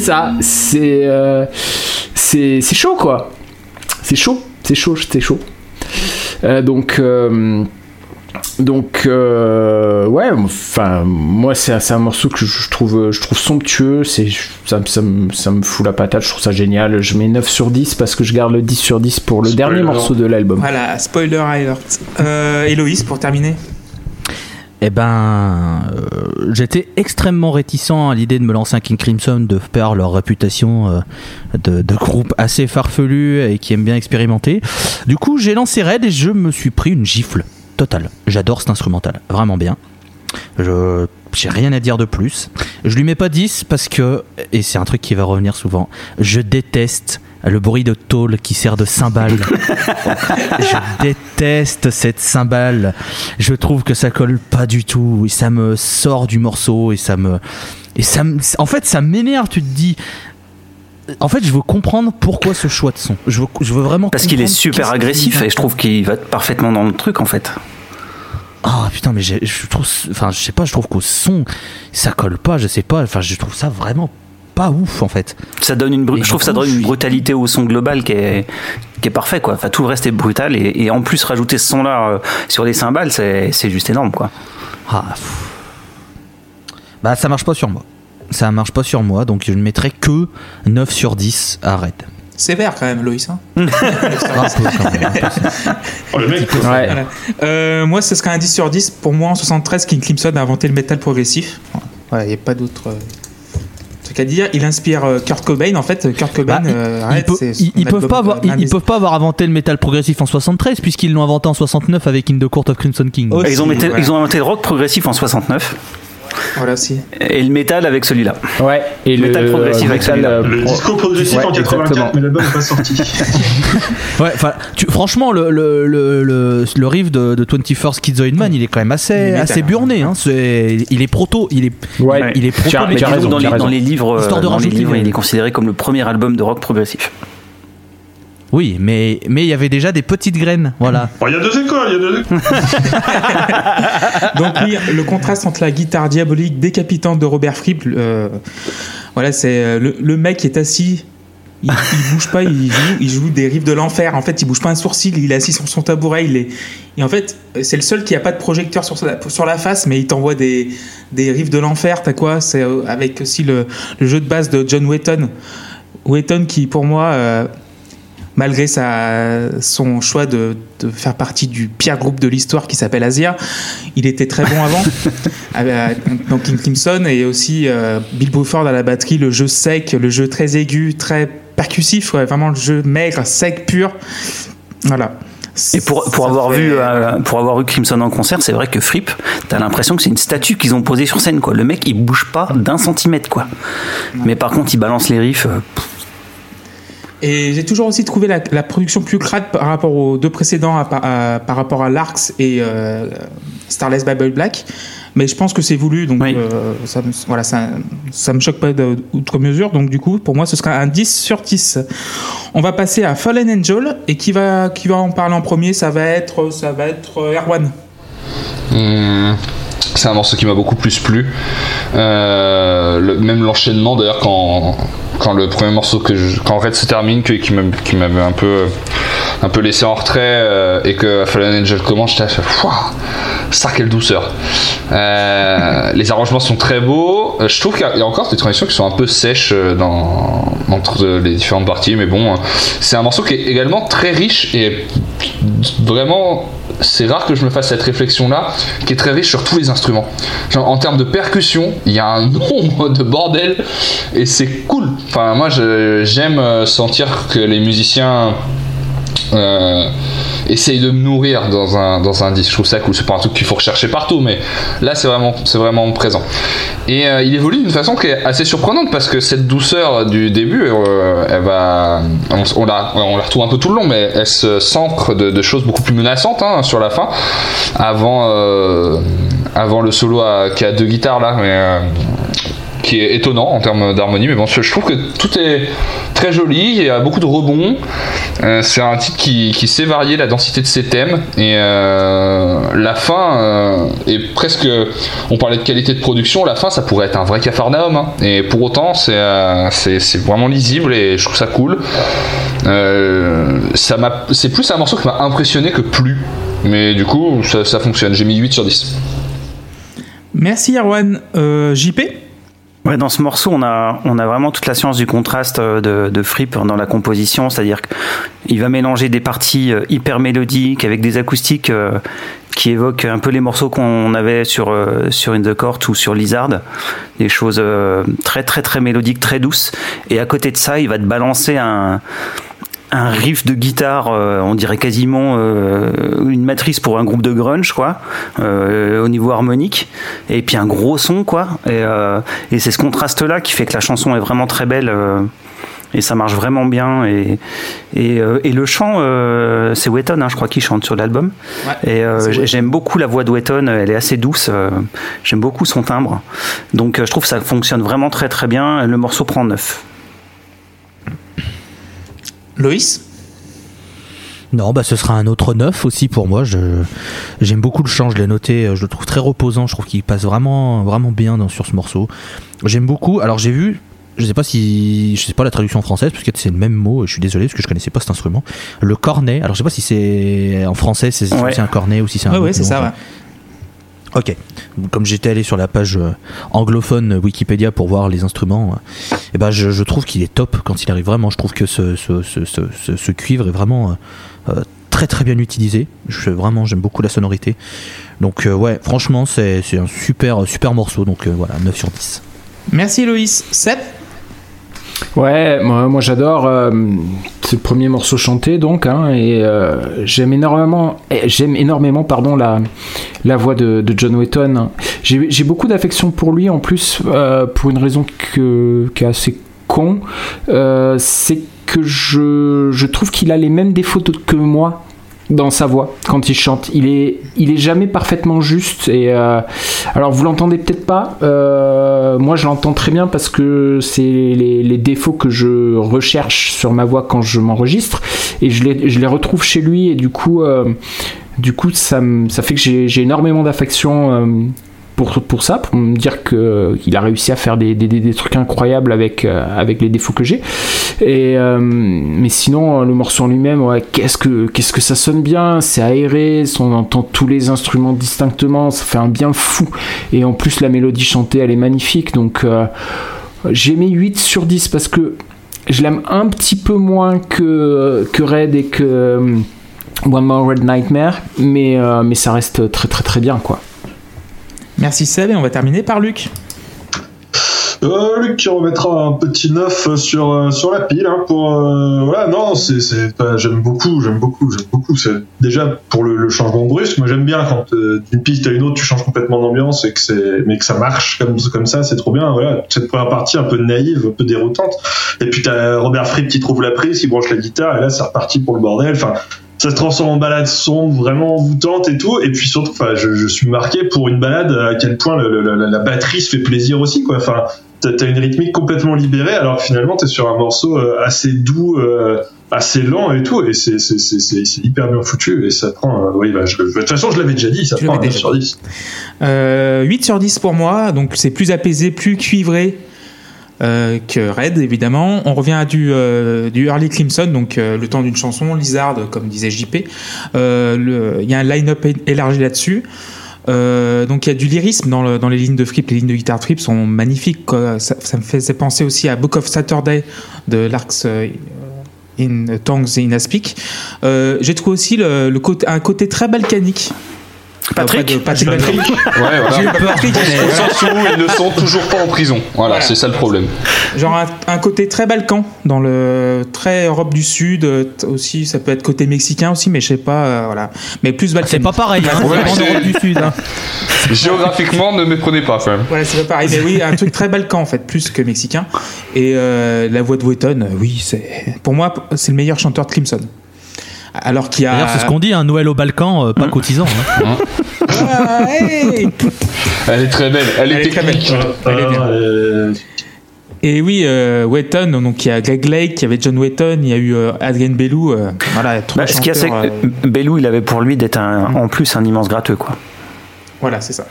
Speaker 5: c'est ça. C'est euh, c'est c'est chaud quoi. C'est chaud, c'est chaud, c'est chaud. Euh, donc euh, donc euh, ouais, enfin moi c'est c'est un morceau que je trouve je trouve somptueux. C'est ça, me- ça, me- ça me fout la patate. Je trouve ça génial. Je mets 9 sur 10 parce que je garde le 10 sur 10 pour le
Speaker 4: Spoiler.
Speaker 5: dernier morceau de l'album.
Speaker 1: Voilà, spoiler alert. Euh, Héloïse, pour terminer.
Speaker 2: Eh ben, euh, j'étais extrêmement réticent à l'idée de me lancer un King Crimson de par leur réputation euh, de, de groupe assez farfelu et qui aime bien expérimenter. Du coup, j'ai lancé Red et je me suis pris une gifle totale. J'adore cet instrumental, vraiment bien. Je j'ai rien à dire de plus. Je lui mets pas 10 parce que et c'est un truc qui va revenir souvent. Je déteste le bruit de tôle qui sert de cymbale. je déteste cette cymbale. Je trouve que ça colle pas du tout et ça me sort du morceau et ça me et ça me- en fait ça m'énerve. Tu te dis en fait, je veux comprendre pourquoi ce choix de son. Je veux, je veux vraiment
Speaker 6: Parce qu'il est super agressif et je trouve qu'il va parfaitement dans le truc en fait.
Speaker 2: Ah putain, mais je trouve, enfin, je sais pas, je trouve qu'au son, ça colle pas, je sais pas, enfin, je trouve ça vraiment pas ouf en fait.
Speaker 6: Ça donne une, je trouve que ça donne une brutalité au son global qui est, qui est parfait quoi. Enfin, tout le reste est brutal et, et en plus rajouter ce son là sur les cymbales, c'est c'est juste énorme quoi.
Speaker 2: Ah. Bah, ça marche pas sur moi. Ça marche pas sur moi, donc je ne mettrai que 9 sur 10 à Red.
Speaker 1: Sévère quand même, Loïs. hein.
Speaker 4: Oh, le mec,
Speaker 5: Ouais.
Speaker 1: Voilà. Euh, moi, ce serait un 10 sur 10. Pour moi, en 73, King Crimson a inventé le métal progressif. Il n'y a pas d'autre euh, truc à dire. Il inspire euh, Kurt Cobain. En fait, Kurt Cobain,
Speaker 2: Bah,
Speaker 1: euh,
Speaker 2: ils,
Speaker 1: arrête,
Speaker 2: ils peuvent pas avoir,
Speaker 1: euh,
Speaker 2: ils, peuvent pas avoir inventé le métal progressif en 73 puisqu'ils l'ont inventé en 69 avec In the Court of Crimson King.
Speaker 6: Ils, ont
Speaker 1: si,
Speaker 6: metté-
Speaker 1: voilà.
Speaker 6: ils ont inventé le rock progressif en 69
Speaker 1: Voilà aussi.
Speaker 6: et le métal avec celui-là.
Speaker 5: Ouais, et le
Speaker 6: Métal progressif avec celui-là.
Speaker 5: euh,
Speaker 4: le disco progressif
Speaker 5: Ouais,
Speaker 4: en 84,
Speaker 5: exactement.
Speaker 4: mais l'album n'est pas sorti.
Speaker 2: Ouais, enfin, tu- franchement, le, le, le, le, le riff de, de 21st Kids Man, il est quand même assez, assez burné. Hein. Il est proto, il est,
Speaker 5: Ouais.
Speaker 2: il est proto
Speaker 5: Tu as-
Speaker 6: Mais
Speaker 5: tu as
Speaker 6: du coup,
Speaker 5: raison,
Speaker 6: dans,
Speaker 5: tu
Speaker 6: les,
Speaker 5: as raison.
Speaker 6: dans les livres, euh,
Speaker 2: Histoire de
Speaker 6: dans les
Speaker 2: rajouter
Speaker 6: livres,
Speaker 2: des-
Speaker 6: il est considéré comme le premier album de rock progressif.
Speaker 2: Oui, mais mais il y avait déjà des petites graines, voilà.
Speaker 4: Bon, Il y a deux écoles, il y a deux écoles.
Speaker 1: Donc oui, le contraste entre la guitare diabolique décapitante de Robert Fripp, euh, voilà, c'est euh, le, le mec qui est assis. Il, il bouge pas, il joue, il joue des riffs de l'enfer. En fait, il bouge pas un sourcil, il est assis sur son tabouret. Il est, et en fait, c'est le seul qui a pas de projecteur sur, sa- sur la face, mais il t'envoie des, des riffs de l'enfer. T'as quoi? C'est euh, avec aussi le, le jeu de base de John Wetton. Wetton qui, pour moi, euh, malgré sa, son choix de, de faire partie du pire groupe de l'histoire qui s'appelle Asia, il était très bon avant. Avec- donc King Crimson et aussi euh, Bill Bruford à la batterie, le jeu sec, le jeu très aigu, très percussif, ouais, vraiment le jeu maigre, sec, pur. Voilà.
Speaker 6: Et pour, pour, avoir
Speaker 1: fait-
Speaker 6: vu, euh, pour avoir vu Crimson en concert, c'est vrai que Fripp, t'as l'impression que c'est une statue qu'ils ont posée sur scène. Quoi. Le mec, il bouge pas d'un centimètre. Quoi. Mais par contre, il balance les riffs. euh,
Speaker 1: Et j'ai toujours aussi trouvé la, la production plus crade par rapport aux deux précédents, à- à- par rapport à Larks et euh, Starless Bible Black. Mais je pense que c'est voulu, donc
Speaker 6: Oui.
Speaker 1: euh, ça, me, voilà, ça, ça me choque pas de- outre mesure. Donc du coup, pour moi, ce sera un 10 sur 10. On va passer à Fallen Angel et qui va, qui va en parler en premier? Ça va être, ça va être euh, Erwan.
Speaker 3: Hmm, c'est un morceau qui m'a beaucoup plus plu. Euh, même l'enchaînement d'ailleurs quand, quand le premier morceau que quand Red se termine qui m'a- qui m'avait un peu un peu laissé en retrait euh, et que Fallen Angel commence, j'étais ça quelle douceur. Euh, les arrangements sont très beaux. Je trouve qu'il y a- encore des transitions qui sont un peu sèches entre les différentes parties, mais bon, c'est un morceau qui est également très riche et vraiment c'est rare que je me fasse cette réflexion là qui est très riche sur tous les instruments. En termes de percussion il y a un nombre de bordel et c'est cool. Enfin moi j'aime euh, sentir que les musiciens euh, essayent de me nourrir dans un, dans un disque. Je trouve ça cool. C'est pas un truc qu'il faut rechercher partout mais là c'est vraiment, vraiment présent. Et euh, il évolue d'une façon qui est assez surprenante parce que cette douceur du début, euh, elle va, on, la, on la retrouve un peu tout le long, mais elle se s'ancre de, choses beaucoup plus menaçantes hein, sur la fin, avant, avant le solo qui a deux guitares là, mais qui est étonnant en termes d'harmonie. Mais bon, je trouve que tout est très joli, il y a beaucoup de rebonds. Euh, c'est un titre qui, sait varier la densité de ses thèmes. Et euh, la fin euh, est presque. On parlait de qualité de production, la fin ça pourrait être un vrai cafarnaum. Hein. Et pour autant, c'est vraiment lisible et je trouve ça cool. c'est plus un morceau qui m'a impressionné que plus. Mais du coup, ça, ça fonctionne. J'ai mis 8 sur 10.
Speaker 1: Merci Erwan. JP
Speaker 6: Dans ce morceau, on a, on a vraiment toute la science du contraste euh, de, de Fripp dans la composition, c'est-à-dire qu'il va mélanger des parties euh, hyper mélodiques avec des acoustiques euh, qui évoquent un peu les morceaux qu'on avait sur, sur In the Court ou sur Lizard, des choses très très très mélodiques, très douces. Et à côté de ça, il va te balancer un, un riff de guitare, euh, on dirait quasiment euh, une matrice pour un groupe de grunge, quoi, euh, au niveau harmonique, et puis un gros son, quoi. Et, et c'est ce contraste-là qui fait que la chanson est vraiment très belle. et ça marche vraiment bien et, et, et le chant c'est Wetton hein, je crois qu'il chante sur l'album et j'aime beaucoup la voix de Wetton elle est assez douce j'aime beaucoup son timbre donc je trouve que ça fonctionne vraiment très très bien le morceau prend neuf
Speaker 1: Loïs
Speaker 2: non, bah ce sera un autre neuf aussi pour moi. j'aime beaucoup le chant, je l'ai noté, je le trouve très reposant. Je trouve qu'il passe vraiment, vraiment bien dans, sur ce morceau. J'aime beaucoup. Alors j'ai vu, je sais pas si, je sais pas la traduction française parce que c'est le même mot. Je suis désolé parce que je connaissais pas cet instrument. Le cornet. Alors je sais pas si c'est en français, c'est un cornet ou si c'est un.
Speaker 1: Ouais, ouais c'est ça.
Speaker 2: Ok. Comme j'étais allé sur la page euh, anglophone Wikipédia pour voir les instruments, euh, eh ben je, trouve qu'il est top quand il arrive vraiment. Je trouve que ce, ce, cuivre est vraiment euh, très très bien utilisé. Vraiment, j'aime beaucoup la sonorité. Donc ouais, franchement, c'est un super super morceau. Donc voilà, 9 sur 10.
Speaker 1: Merci Loïs. 7
Speaker 5: Ouais, moi, moi j'adore. Euh, c'est le premier morceau chanté donc, hein, et euh, j'aime énormément, eh, j'aime énormément pardon la la voix de, John Wetton. J'ai beaucoup d'affection pour lui en plus euh, pour une raison qui est assez con, c'est que je, je trouve qu'il a les mêmes défauts que moi dans sa voix quand il chante. Il est, il est jamais parfaitement juste. Et euh, alors vous l'entendez peut-être pas. Euh, moi je l'entends très bien parce que c'est les, défauts que je recherche sur ma voix quand je m'enregistre et je les, je les retrouve chez lui et du coup. Euh, du coup, ça, ça fait que j'ai énormément d'affection pour, pour ça, pour me dire qu'il a réussi à faire des, des, trucs incroyables avec, euh, avec les défauts que j'ai. Et euh, mais sinon, le morceau en lui-même, ouais, qu'est-ce que que ça sonne bien, c'est aéré, on entend tous les instruments distinctement, ça fait un bien fou. Et en plus, la mélodie chantée, elle est magnifique. Donc, euh, j'ai mis 8 sur 10 parce que je l'aime un petit peu moins que, que Red et que One More Red Nightmare, mais, mais ça reste très très très bien quoi.
Speaker 1: Merci Seb et on va terminer par Luc.
Speaker 4: Euh, Luc qui remettra un petit neuf sur euh, sur la pile hein, pour euh, non c'est j'aime beaucoup j'aime beaucoup j'aime beaucoup déjà pour le, changement brusque moi j'aime bien quand d'une piste à une autre tu changes complètement d'ambiance et que c'est mais que ça marche comme comme ça c'est trop bien voilà cette première partie un peu naïve un peu déroutante et puis t'as Robert Fripp qui trouve la prise qui branche la guitare et là c'est reparti pour le bordel ça se transforme en balade sombre, vraiment envoûtante et tout. Et puis surtout, enfin, je, je, suis marqué pour une balade à quel point le, la batterie se fait plaisir aussi, quoi. Enfin, t'as une rythmique complètement libérée, alors que finalement t'es sur un morceau euh, assez doux, euh, assez lent et tout, et c'est hyper bien foutu et ça prend. Euh, oui, bah, je, de toute façon, je l'avais déjà dit, ça prend un 9 sur 10.
Speaker 1: 8 sur 10 pour moi, donc c'est plus apaisé, plus cuivré. Euh, que Red, évidemment. On revient à du, euh, du Early Clemson, donc euh, le temps d'une chanson, Lizard, comme disait JP. Il y a un line-up élargi là-dessus. donc il y a du lyrisme dans, dans, les lignes de Fripp, les lignes de guitare Fripp sont magnifiques. Ça, me faisait penser aussi à Book of Saturday de Larks in Tongues in Aspic. J'ai trouvé aussi un côté très balkanique
Speaker 6: Patrick
Speaker 1: Patrick Ouais,
Speaker 3: voilà. J'ai eu où ils ne sont toujours pas en prison. Voilà, c'est ça le problème.
Speaker 1: Genre un, côté très Balkan, dans le très Europe du Sud euh, aussi, ça peut être côté mexicain aussi, mais je sais pas, euh, voilà. Mais plus Balkan.
Speaker 2: C'est pas pareil, hein, ouais, Europe du Sud. Hein.
Speaker 3: Géographiquement, ne méprenez pas quand même.
Speaker 1: Voilà, c'est pas pareil, mais oui, un truc très Balkan en fait, plus que mexicain. Et euh, la voix de Wetton, oui, c'est pour moi, c'est le meilleur chanteur de Crimson. Alors qu'il y a.
Speaker 2: D'ailleurs, c'est ce qu'on dit, un Noël au Balkan, euh, pas cotisant. hein.
Speaker 1: Ah, hey
Speaker 3: Elle est très belle, elle,
Speaker 1: Elle
Speaker 3: est
Speaker 1: très belle. Elle est bien.
Speaker 4: Euh,
Speaker 1: Et oui, euh, Wetton, donc il y a Greg Lake, il y avait John Wetton, il y a eu euh, Adrien Bellou. euh, voilà, trois
Speaker 6: Bah, ce qu'il y a, c'est que
Speaker 1: euh,
Speaker 6: Bellou, il avait pour lui d'être un- en plus un immense gratteux, quoi.
Speaker 1: Voilà, c'est ça.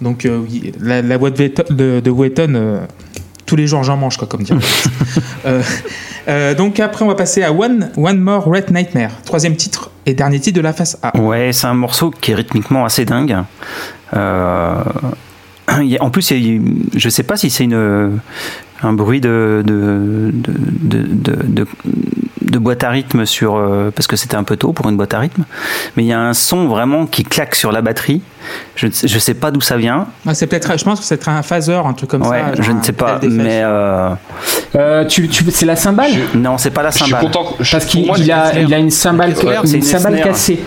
Speaker 1: Donc, euh, oui, la, la voix de Wetton, de, de Wetton, euh, tous les jours j'en mange, quoi, comme dire. Euh, donc, après, on va passer à One, One More Red Nightmare, troisième titre et dernier titre de la face A.
Speaker 6: Ouais, c'est un morceau qui est rythmiquement assez dingue. Euh, en plus, je sais pas si c'est un bruit de, de- boîte à rythme sur euh, parce que c'était un peu tôt pour une boîte à rythme, mais il y a un son vraiment qui claque sur la batterie. Je ne sais, je sais pas d'où ça vient.
Speaker 1: Ah, c'est peut-être, je pense que c'est un phaser, un truc comme
Speaker 6: ouais,
Speaker 1: ça.
Speaker 6: je ne sais pas, mais euh,
Speaker 5: Euh, tu, tu, c'est la cymbale?
Speaker 6: Non, c'est pas la
Speaker 3: Je suis
Speaker 6: cymbale.
Speaker 3: content. je-
Speaker 5: Parce qu'il a, il a une cymbale,
Speaker 6: Claire,
Speaker 5: une cymbale cassée.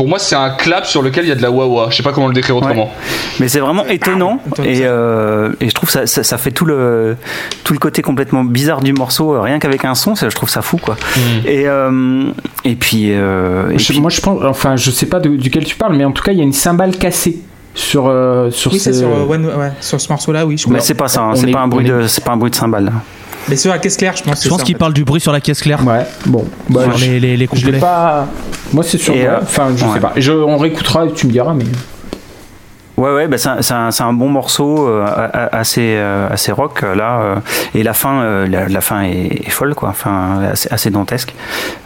Speaker 3: Pour moi, c'est un clap sur lequel il y a de la wah-wah. Je sais pas comment le décrire autrement.
Speaker 6: Mais c'est vraiment étonnant et,
Speaker 1: ça.
Speaker 6: euh, et je trouve ça, ça, ça fait tout le tout le côté complètement bizarre du morceau euh, rien qu'avec un son ça, je trouve ça fou quoi et euh, et puis, euh, et
Speaker 5: Je-
Speaker 6: puis-
Speaker 5: moi, je pense, enfin, je sais pas de- duquel tu parles, mais en tout cas, il y a une cymbale cassée sur euh, sur
Speaker 1: Oui,
Speaker 5: ce.
Speaker 1: c'est sur, euh, One- ouais, sur ce morceau-là, oui. Je
Speaker 6: mais
Speaker 1: crois.
Speaker 6: c'est pas ça hein,
Speaker 5: on
Speaker 6: c'est
Speaker 5: est-
Speaker 6: pas un bruit
Speaker 5: est-
Speaker 6: de c'est pas un bruit de cymbale
Speaker 1: Mais sur la caisse claire, je pense.
Speaker 2: Je pense qu'il parle du bruit sur la caisse claire.
Speaker 5: Ouais. Bon. Bah,
Speaker 2: Sur
Speaker 5: je,
Speaker 2: les, les, les
Speaker 5: je pas. Moi, c'est ouais.
Speaker 6: euh,
Speaker 5: Enfin, je
Speaker 6: ouais.
Speaker 5: sais pas. Je, on réécoutera et tu me diras, mais.
Speaker 6: ouais ouais bah c'est un, c'est un, bon morceau euh, assez euh, assez rock là euh, et la fin euh, la, la fin est, est folle quoi enfin assez, assez dantesque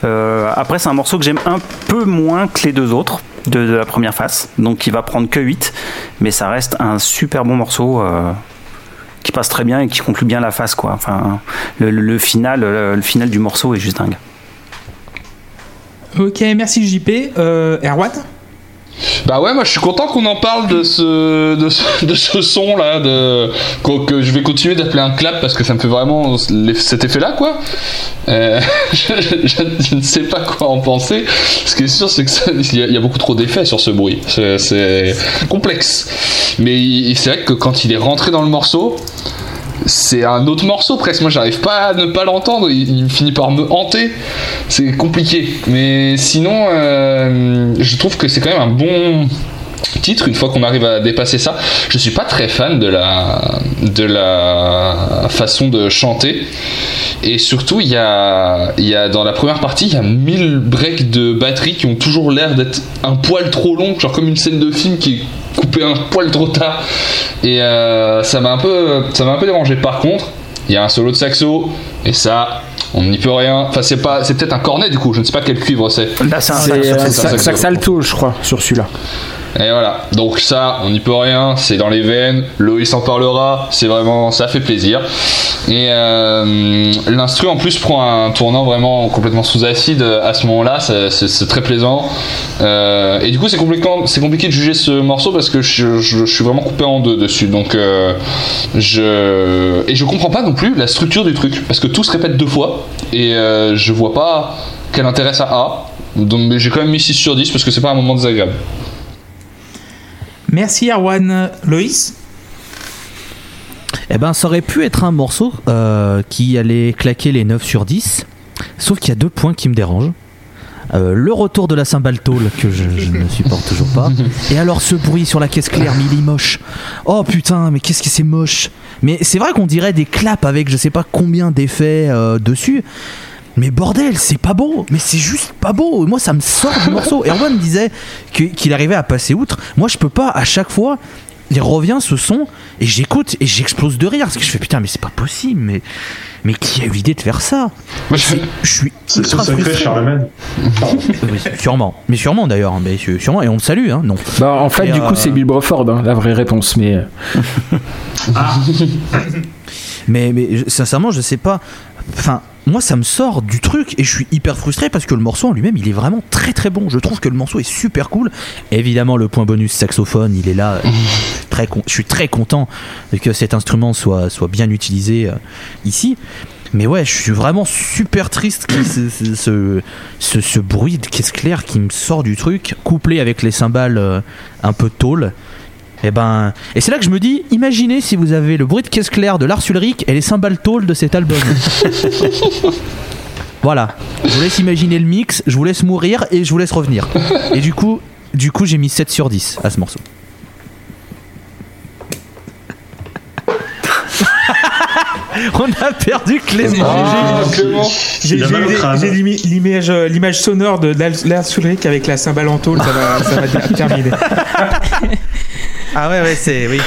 Speaker 6: Euh, après c'est un morceau que j'aime un peu moins que les deux autres de, de la première face donc il va prendre que 8 mais ça reste un super bon morceau euh, qui passe très bien et qui conclut bien la face quoi. Enfin, le, final, le final du morceau est juste dingue.
Speaker 1: Ok, merci JP. Euh, Erwan?
Speaker 3: Bah ouais, moi je suis content qu'on en parle de ce, de ce, son là, de, que, je vais continuer d'appeler un clap parce que ça me fait vraiment cet effet là quoi. Euh, je, ne sais pas quoi en penser. Ce qui est sûr, c'est que ça- il y, y a beaucoup trop d'effets sur ce bruit. C'est- complexe. Mais c'est vrai que quand il est rentré dans le morceau, c'est un autre morceau presque. Moi, j'arrive pas à ne pas l'entendre. Il, finit par me hanter. C'est compliqué. Mais sinon, euh, je trouve que c'est quand même un bon titre une fois qu'on arrive à dépasser ça. Je suis pas très fan de la de la façon de chanter. Et surtout, il y a, dans la première partie, il y a 1000 breaks de batterie qui ont toujours l'air d'être un poil trop long, genre comme une scène de film qui est coupée un poil trop tard. Et euh, ça m'a un peu, ça m'a un peu dérangé. Par contre, il y a un solo de saxo et ça, on n'y peut rien. Enfin, c'est pas, c'est peut-être un cornet du coup. Je ne sais pas quel cuivre c'est.
Speaker 6: Là, c'est un
Speaker 3: saxo.
Speaker 5: sax alto, je crois, sur celui-là.
Speaker 3: Et voilà, donc ça, on n'y peut rien, c'est dans les veines, Loïs en parlera, c'est vraiment, ça fait plaisir. Et euh, l'instru en plus prend un tournant vraiment complètement sous acide à ce moment-là, c'est très plaisant. Euh, et du coup, c'est compliqué de juger ce morceau parce que je, suis vraiment coupé en deux dessus. Donc, euh, je et je comprends pas non plus la structure du truc parce que tout se répète deux fois et euh, je vois pas quel intérêt ça a. Donc, j'ai quand même mis 6 sur 10 parce que c'est pas un moment désagréable.
Speaker 1: Merci Erwan. Loïs
Speaker 2: Eh ben, ça aurait pu être un morceau euh, qui allait claquer les 9 sur 10. Sauf qu'il y a deux points qui me dérangent. Euh, le retour de la cymbale tôle que je, je ne supporte toujours pas. Et alors ce bruit sur la caisse claire, mais il est moche. Oh putain, mais qu'est-ce que c'est moche. Mais c'est vrai qu'on dirait des claps avec je sais pas combien d'effets euh, dessus. Mais bordel, c'est pas beau. Mais c'est juste pas beau. Moi, ça me sort du morceau. Erwan disait qu'il arrivait à passer outre. Moi, je peux pas à chaque fois. Il revient ce son et j'écoute et j'explose de rire parce que je fais putain mais c'est pas possible mais mais qui a eu l'idée de faire ça?
Speaker 3: Moi, je-
Speaker 2: Je suis ultra
Speaker 4: secret,
Speaker 2: frustré.
Speaker 4: Charlemagne.
Speaker 2: Oui, sûrement, mais sûrement d'ailleurs, mais su- sûrement et on le salue hein, non.
Speaker 5: Bah, en fait,
Speaker 2: Et,
Speaker 5: du
Speaker 2: euh,
Speaker 5: coup, c'est Bill Bruford, hein, la vraie réponse. Mais euh,
Speaker 2: Mais, mais je- sincèrement, je sais pas. Enfin, moi, ça me sort du truc et je suis hyper frustré parce que le morceau en lui-même, il est vraiment très très bon. Je trouve que le morceau est super cool. Évidemment, le point bonus saxophone, il est là. Très je suis très content que cet instrument soit, soit bien utilisé euh, ici. Mais ouais, je suis vraiment super triste que ce, ce, ce, ce- ce bruit de caisse claire qui me sort du truc, couplé avec les cymbales euh, un peu tôle. Et ben, et c'est là que je me dis, imaginez si vous avez le bruit de caisse claire de Lars Ulrich et les cymbales tôle de cet album. Voilà. Je vous laisse imaginer le mix, je vous laisse mourir et je vous laisse revenir. Et du coup, du coup j'ai mis 7 sur 10 à ce morceau. On a perdu Clément.
Speaker 3: Ah.
Speaker 1: J'ai l'image euh, l'image sonore de Lars Ulrich avec la cymbale en tôle, ça va, ça va terminer.
Speaker 2: Ah ouais, ouais, c'est. Oui.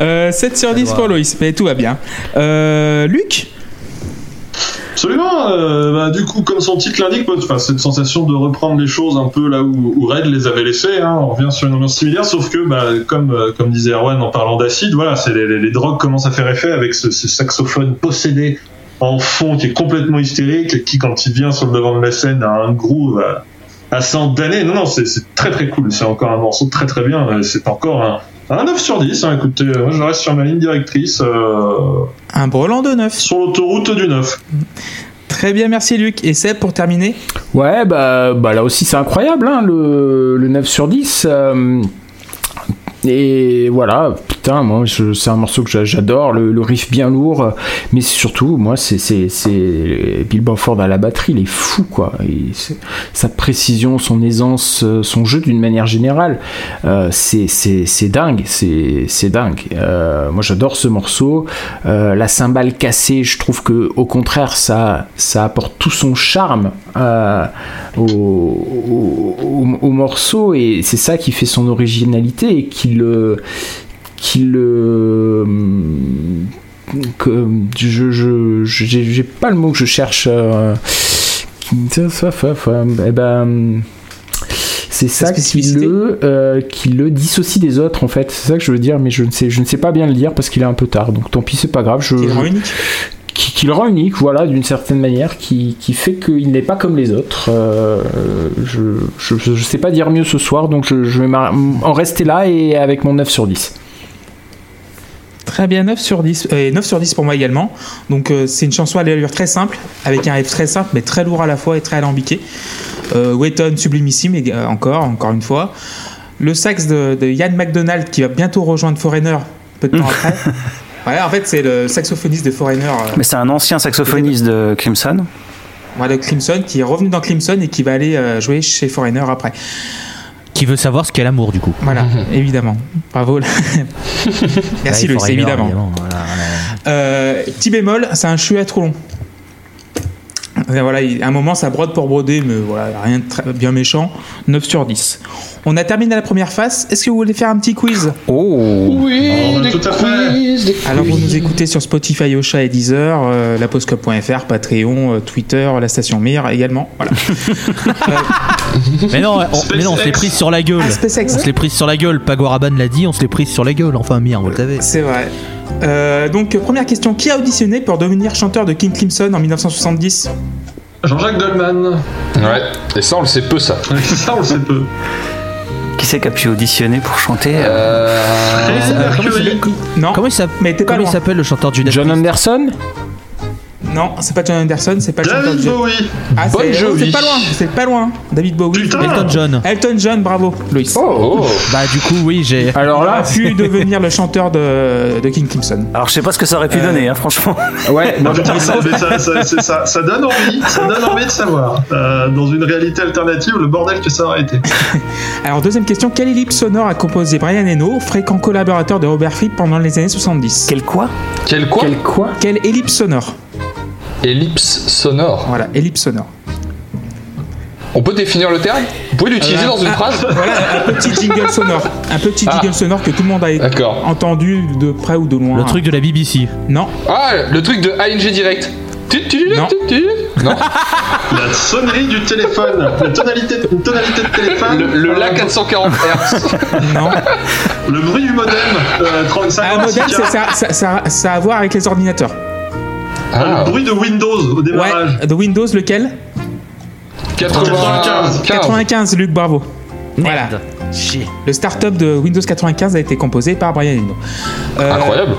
Speaker 1: Euh, 7 sur 10 pour Loïs, mais tout va bien. Euh, Luc
Speaker 4: Absolument. euh, bah, du coup, comme son titre l'indique, enfin, cette sensation de reprendre les choses un peu là où, où Red les avait laissées. Hein, on revient sur une ambiance similaire, sauf que, bah, comme euh, comme disait Erwan en parlant d'acide, voilà, c'est les, les- les drogues commencent à faire effet avec ce, ce saxophone possédé en fond qui est complètement hystérique et qui, quand il vient sur le devant de la scène, a un groove assez damné. Non, non, c'est très très cool. C'est encore un morceau très très bien. C'est encore un, un 9 sur 10. Hein, écoutez, euh, moi je reste sur ma ligne directrice euh,
Speaker 1: Un brelan de 9.
Speaker 4: sur l'autoroute du 9.
Speaker 1: Très bien, merci Luc. Et Seb, pour terminer
Speaker 5: Ouais, bah, bah là aussi c'est incroyable, hein, le, le 9 sur 10. euh, et voilà, moi c'est un morceau que j'a- j'adore, le, riff bien lourd, mais surtout, moi c'est Bill Bamford à la batterie, il est fou quoi. Sa précision, son aisance, euh, son jeu d'une manière générale, euh, c'est dingue, c'est dingue. Euh, moi j'adore ce morceau. Euh, la cymbale cassée, je trouve que au contraire ça ça apporte tout son charme au- au- au morceau et c'est ça qui fait son originalité et qui le qui le que je je j'ai pas le mot que je cherche euh, eh ben c'est ça qui le, euh, qui le dissocie des autres en fait. C'est ça que je veux dire, mais je ne sais, je ne sais pas bien le dire parce qu'il est un peu tard. Donc tant pis, c'est pas grave. Je,
Speaker 1: Qui le rend
Speaker 5: je-
Speaker 1: unique
Speaker 5: qui, qui le rend unique, voilà, d'une certaine manière, qui, qui fait qu'il n'est pas comme les autres. Euh, je, je, je sais pas dire mieux ce soir, donc je, je vais en rester là et avec mon 9 sur 10.
Speaker 1: Très bien, 9 sur 10. Et 9 sur 10 pour moi également. Donc euh, c'est une chanson à l'allure très simple, avec un riff très simple, mais très lourd à la fois et très alambiqué. Euh, Wetton, sublimissime, et, euh, encore, encore une fois. Le sax de, de Ian McDonald qui va bientôt rejoindre Foreigner peu de temps après. Ouais, en fait, c'est le saxophoniste de Foreigner,
Speaker 6: Mais c'est un ancien saxophoniste de Crimson.
Speaker 1: voilà, de Clemson, qui est revenu dans Clemson et qui va aller jouer chez Foreigner après.
Speaker 2: Qui veut savoir ce qu'est l'amour, du coup.
Speaker 1: Voilà, évidemment. Bravo. Merci
Speaker 2: Ouais,
Speaker 1: Luc, évidemment.
Speaker 2: voilà, voilà.
Speaker 1: Euh, petit bémol, c'est un chouette trop long. Voilà, il- à un moment ça brode pour broder, mais voilà, rien de très- bien méchant. 9 sur 10. On a terminé la première phase. Est-ce que vous voulez faire un petit quiz?
Speaker 6: Oh
Speaker 3: Oui,
Speaker 4: Oh,
Speaker 3: des
Speaker 4: tout à fait.
Speaker 3: des
Speaker 1: Alors vous nous écoutez sur Spotify, Ocha et Deezer, euh, laposcope.fr, Patreon, euh, Twitter, la station Mir également. Voilà.
Speaker 2: Mais non, on, mais non, on se l'est prise sur la gueule.
Speaker 1: Ah, SpaceX.
Speaker 2: On se l'est prise sur la gueule. Pagoraban l'a dit, on se l'est prise sur la gueule. Enfin, mire, vous le savez.
Speaker 1: C'est vrai. Euh, donc euh, première question, qui a auditionné pour devenir chanteur de King Crimson en 1970
Speaker 4: Jean-Jacques Goldman.
Speaker 3: Ouais, et ça on le sait peu ça.
Speaker 4: Ça, on le sait peu.
Speaker 6: Qui c'est qui a pu auditionner pour chanter euh,
Speaker 3: Euh...
Speaker 2: Euh, comment il s'appelle- le chanteur du
Speaker 5: John Anderson?
Speaker 1: Non, c'est pas John Anderson, c'est pas
Speaker 4: David Bowie.
Speaker 1: Ah,
Speaker 3: Bon
Speaker 1: c'est pas loin, c'est pas loin. David Bowie.
Speaker 4: Putain.
Speaker 2: Elton John.
Speaker 1: Elton John, bravo, Loïs.
Speaker 3: Oh,
Speaker 2: Bah, du coup, oui, j'ai.
Speaker 5: Alors là,
Speaker 1: pu devenir le chanteur de, de King Crimson.
Speaker 6: Alors je sais pas ce que ça aurait pu
Speaker 1: Euh,
Speaker 6: donner, hein, franchement.
Speaker 5: ouais,
Speaker 4: Non, mais ça, mais ça- ça donne envie, ça donne envie de savoir. Euh, dans une réalité alternative, le bordel que ça aurait été.
Speaker 1: Alors, deuxième question, quelle ellipse sonore a composé Brian Eno, fréquent collaborateur de Robert Fripp pendant les années 70
Speaker 6: Quel quoi?
Speaker 3: Quel quoi
Speaker 5: quel quoi?
Speaker 1: Quelle ellipse sonore?
Speaker 3: Ellipse sonore.
Speaker 1: Voilà, ellipse sonore.
Speaker 3: On peut définir le terme? Vous pouvez l'utiliser
Speaker 1: Euh,
Speaker 3: dans une
Speaker 1: ah,
Speaker 3: phrase?
Speaker 1: Voilà, un petit jingle sonore. Un petit
Speaker 3: Ah.
Speaker 1: jingle sonore que tout le monde a entendu de près ou de loin.
Speaker 2: Le truc de la BBC.
Speaker 1: Non,
Speaker 3: Ah, le truc de ANG Direct.
Speaker 1: Non.
Speaker 3: Non,
Speaker 4: La sonnerie du téléphone, la tonalité, une tonalité de téléphone.
Speaker 3: le, le
Speaker 4: euh,
Speaker 3: La 440 Hz.
Speaker 1: non.
Speaker 4: Le bruit du modem, euh, 35
Speaker 1: Un modèle, c'est- ça, ça, ça, ça a à voir avec les ordinateurs.
Speaker 3: Ah,
Speaker 4: Le bruit de Windows au démarrage.
Speaker 1: Ouais, de Windows, lequel
Speaker 3: 95.
Speaker 1: 95, Luc, bravo. Voilà.
Speaker 2: Chier.
Speaker 1: Le startup de Windows 95 a été composé par Brian Eno. Euh,
Speaker 3: Incroyable.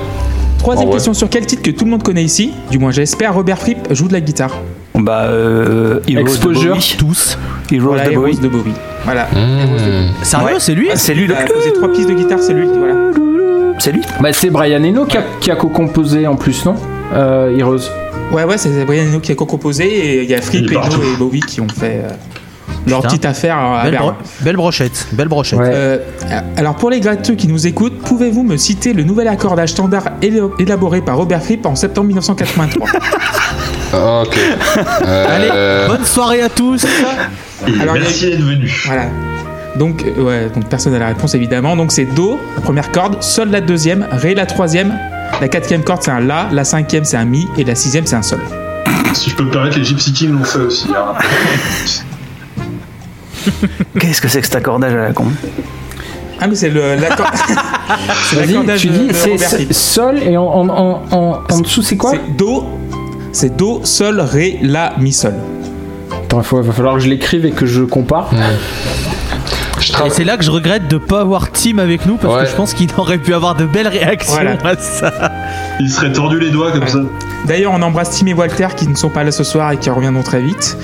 Speaker 1: Troisième
Speaker 3: Ah ouais.
Speaker 1: question sur quel titre que tout le monde connaît ici, du moins j'espère, Robert Fripp joue de la guitare.
Speaker 6: Bah, euh, Heroes
Speaker 5: Exposure.
Speaker 6: de Bowie.
Speaker 2: Tous.
Speaker 6: Heroes
Speaker 1: Voilà,
Speaker 6: de
Speaker 1: Heroes
Speaker 6: Bowie.
Speaker 1: de Bowie. Voilà.
Speaker 3: Mmh.
Speaker 2: Sérieux,
Speaker 6: Ouais.
Speaker 2: c'est lui
Speaker 6: Ah, c'est lui,
Speaker 1: Il
Speaker 6: le...
Speaker 1: a posé trois pistes de guitare, c'est lui voilà.
Speaker 6: c'est lui.
Speaker 5: Bah, c'est Brian Eno qui a, qui a co-composé en plus, non? Euh, Heroes.
Speaker 1: Ouais, ouais, c'est Brian Eno qui a co-composé et il y a Fripp,
Speaker 4: Il est partout.
Speaker 1: Eno et Bowie qui ont fait euh, leur
Speaker 2: Putain.
Speaker 1: petite affaire à
Speaker 2: Belle,
Speaker 1: Berlin.
Speaker 2: bro- belle brochette, belle brochette.
Speaker 5: Ouais.
Speaker 1: Euh, alors pour les gratteux qui nous écoutent, pouvez-vous me citer le nouvel accordage standard élaboré par Robert Fripp en septembre 1983
Speaker 3: Ok. Euh,
Speaker 2: Allez, bonne soirée à tous.
Speaker 1: Alors,
Speaker 4: merci d'être venu.
Speaker 1: Voilà. Donc, euh, ouais, donc personne n'a la réponse évidemment. Donc c'est Do, la première corde, Sol la deuxième, Ré la troisième, la quatrième corde c'est un La, la cinquième c'est un Mi et la sixième c'est un Sol.
Speaker 4: Si je peux me permettre, les Gypsy Kings l'ont fait aussi. hein.
Speaker 6: Qu'est-ce que c'est que cet accordage à la con?
Speaker 1: Ah mais c'est le l'accord.
Speaker 5: tu dis c'est sol et en, en, en, en, en dessous c'est quoi?
Speaker 1: C'est Do, c'est Do, Sol, Ré, La, Mi, Sol.
Speaker 5: Attends, il va falloir que je l'écrive et que je compare.
Speaker 2: Et c'est là que je regrette de pas avoir Tim avec nous parce
Speaker 3: Ouais.
Speaker 2: que je pense qu'il aurait pu avoir de belles réactions
Speaker 1: Voilà.
Speaker 2: à ça.
Speaker 4: Il serait tordu les doigts comme ça.
Speaker 1: D'ailleurs, on embrasse Tim et Walter qui ne sont pas là ce soir et qui reviendront très vite.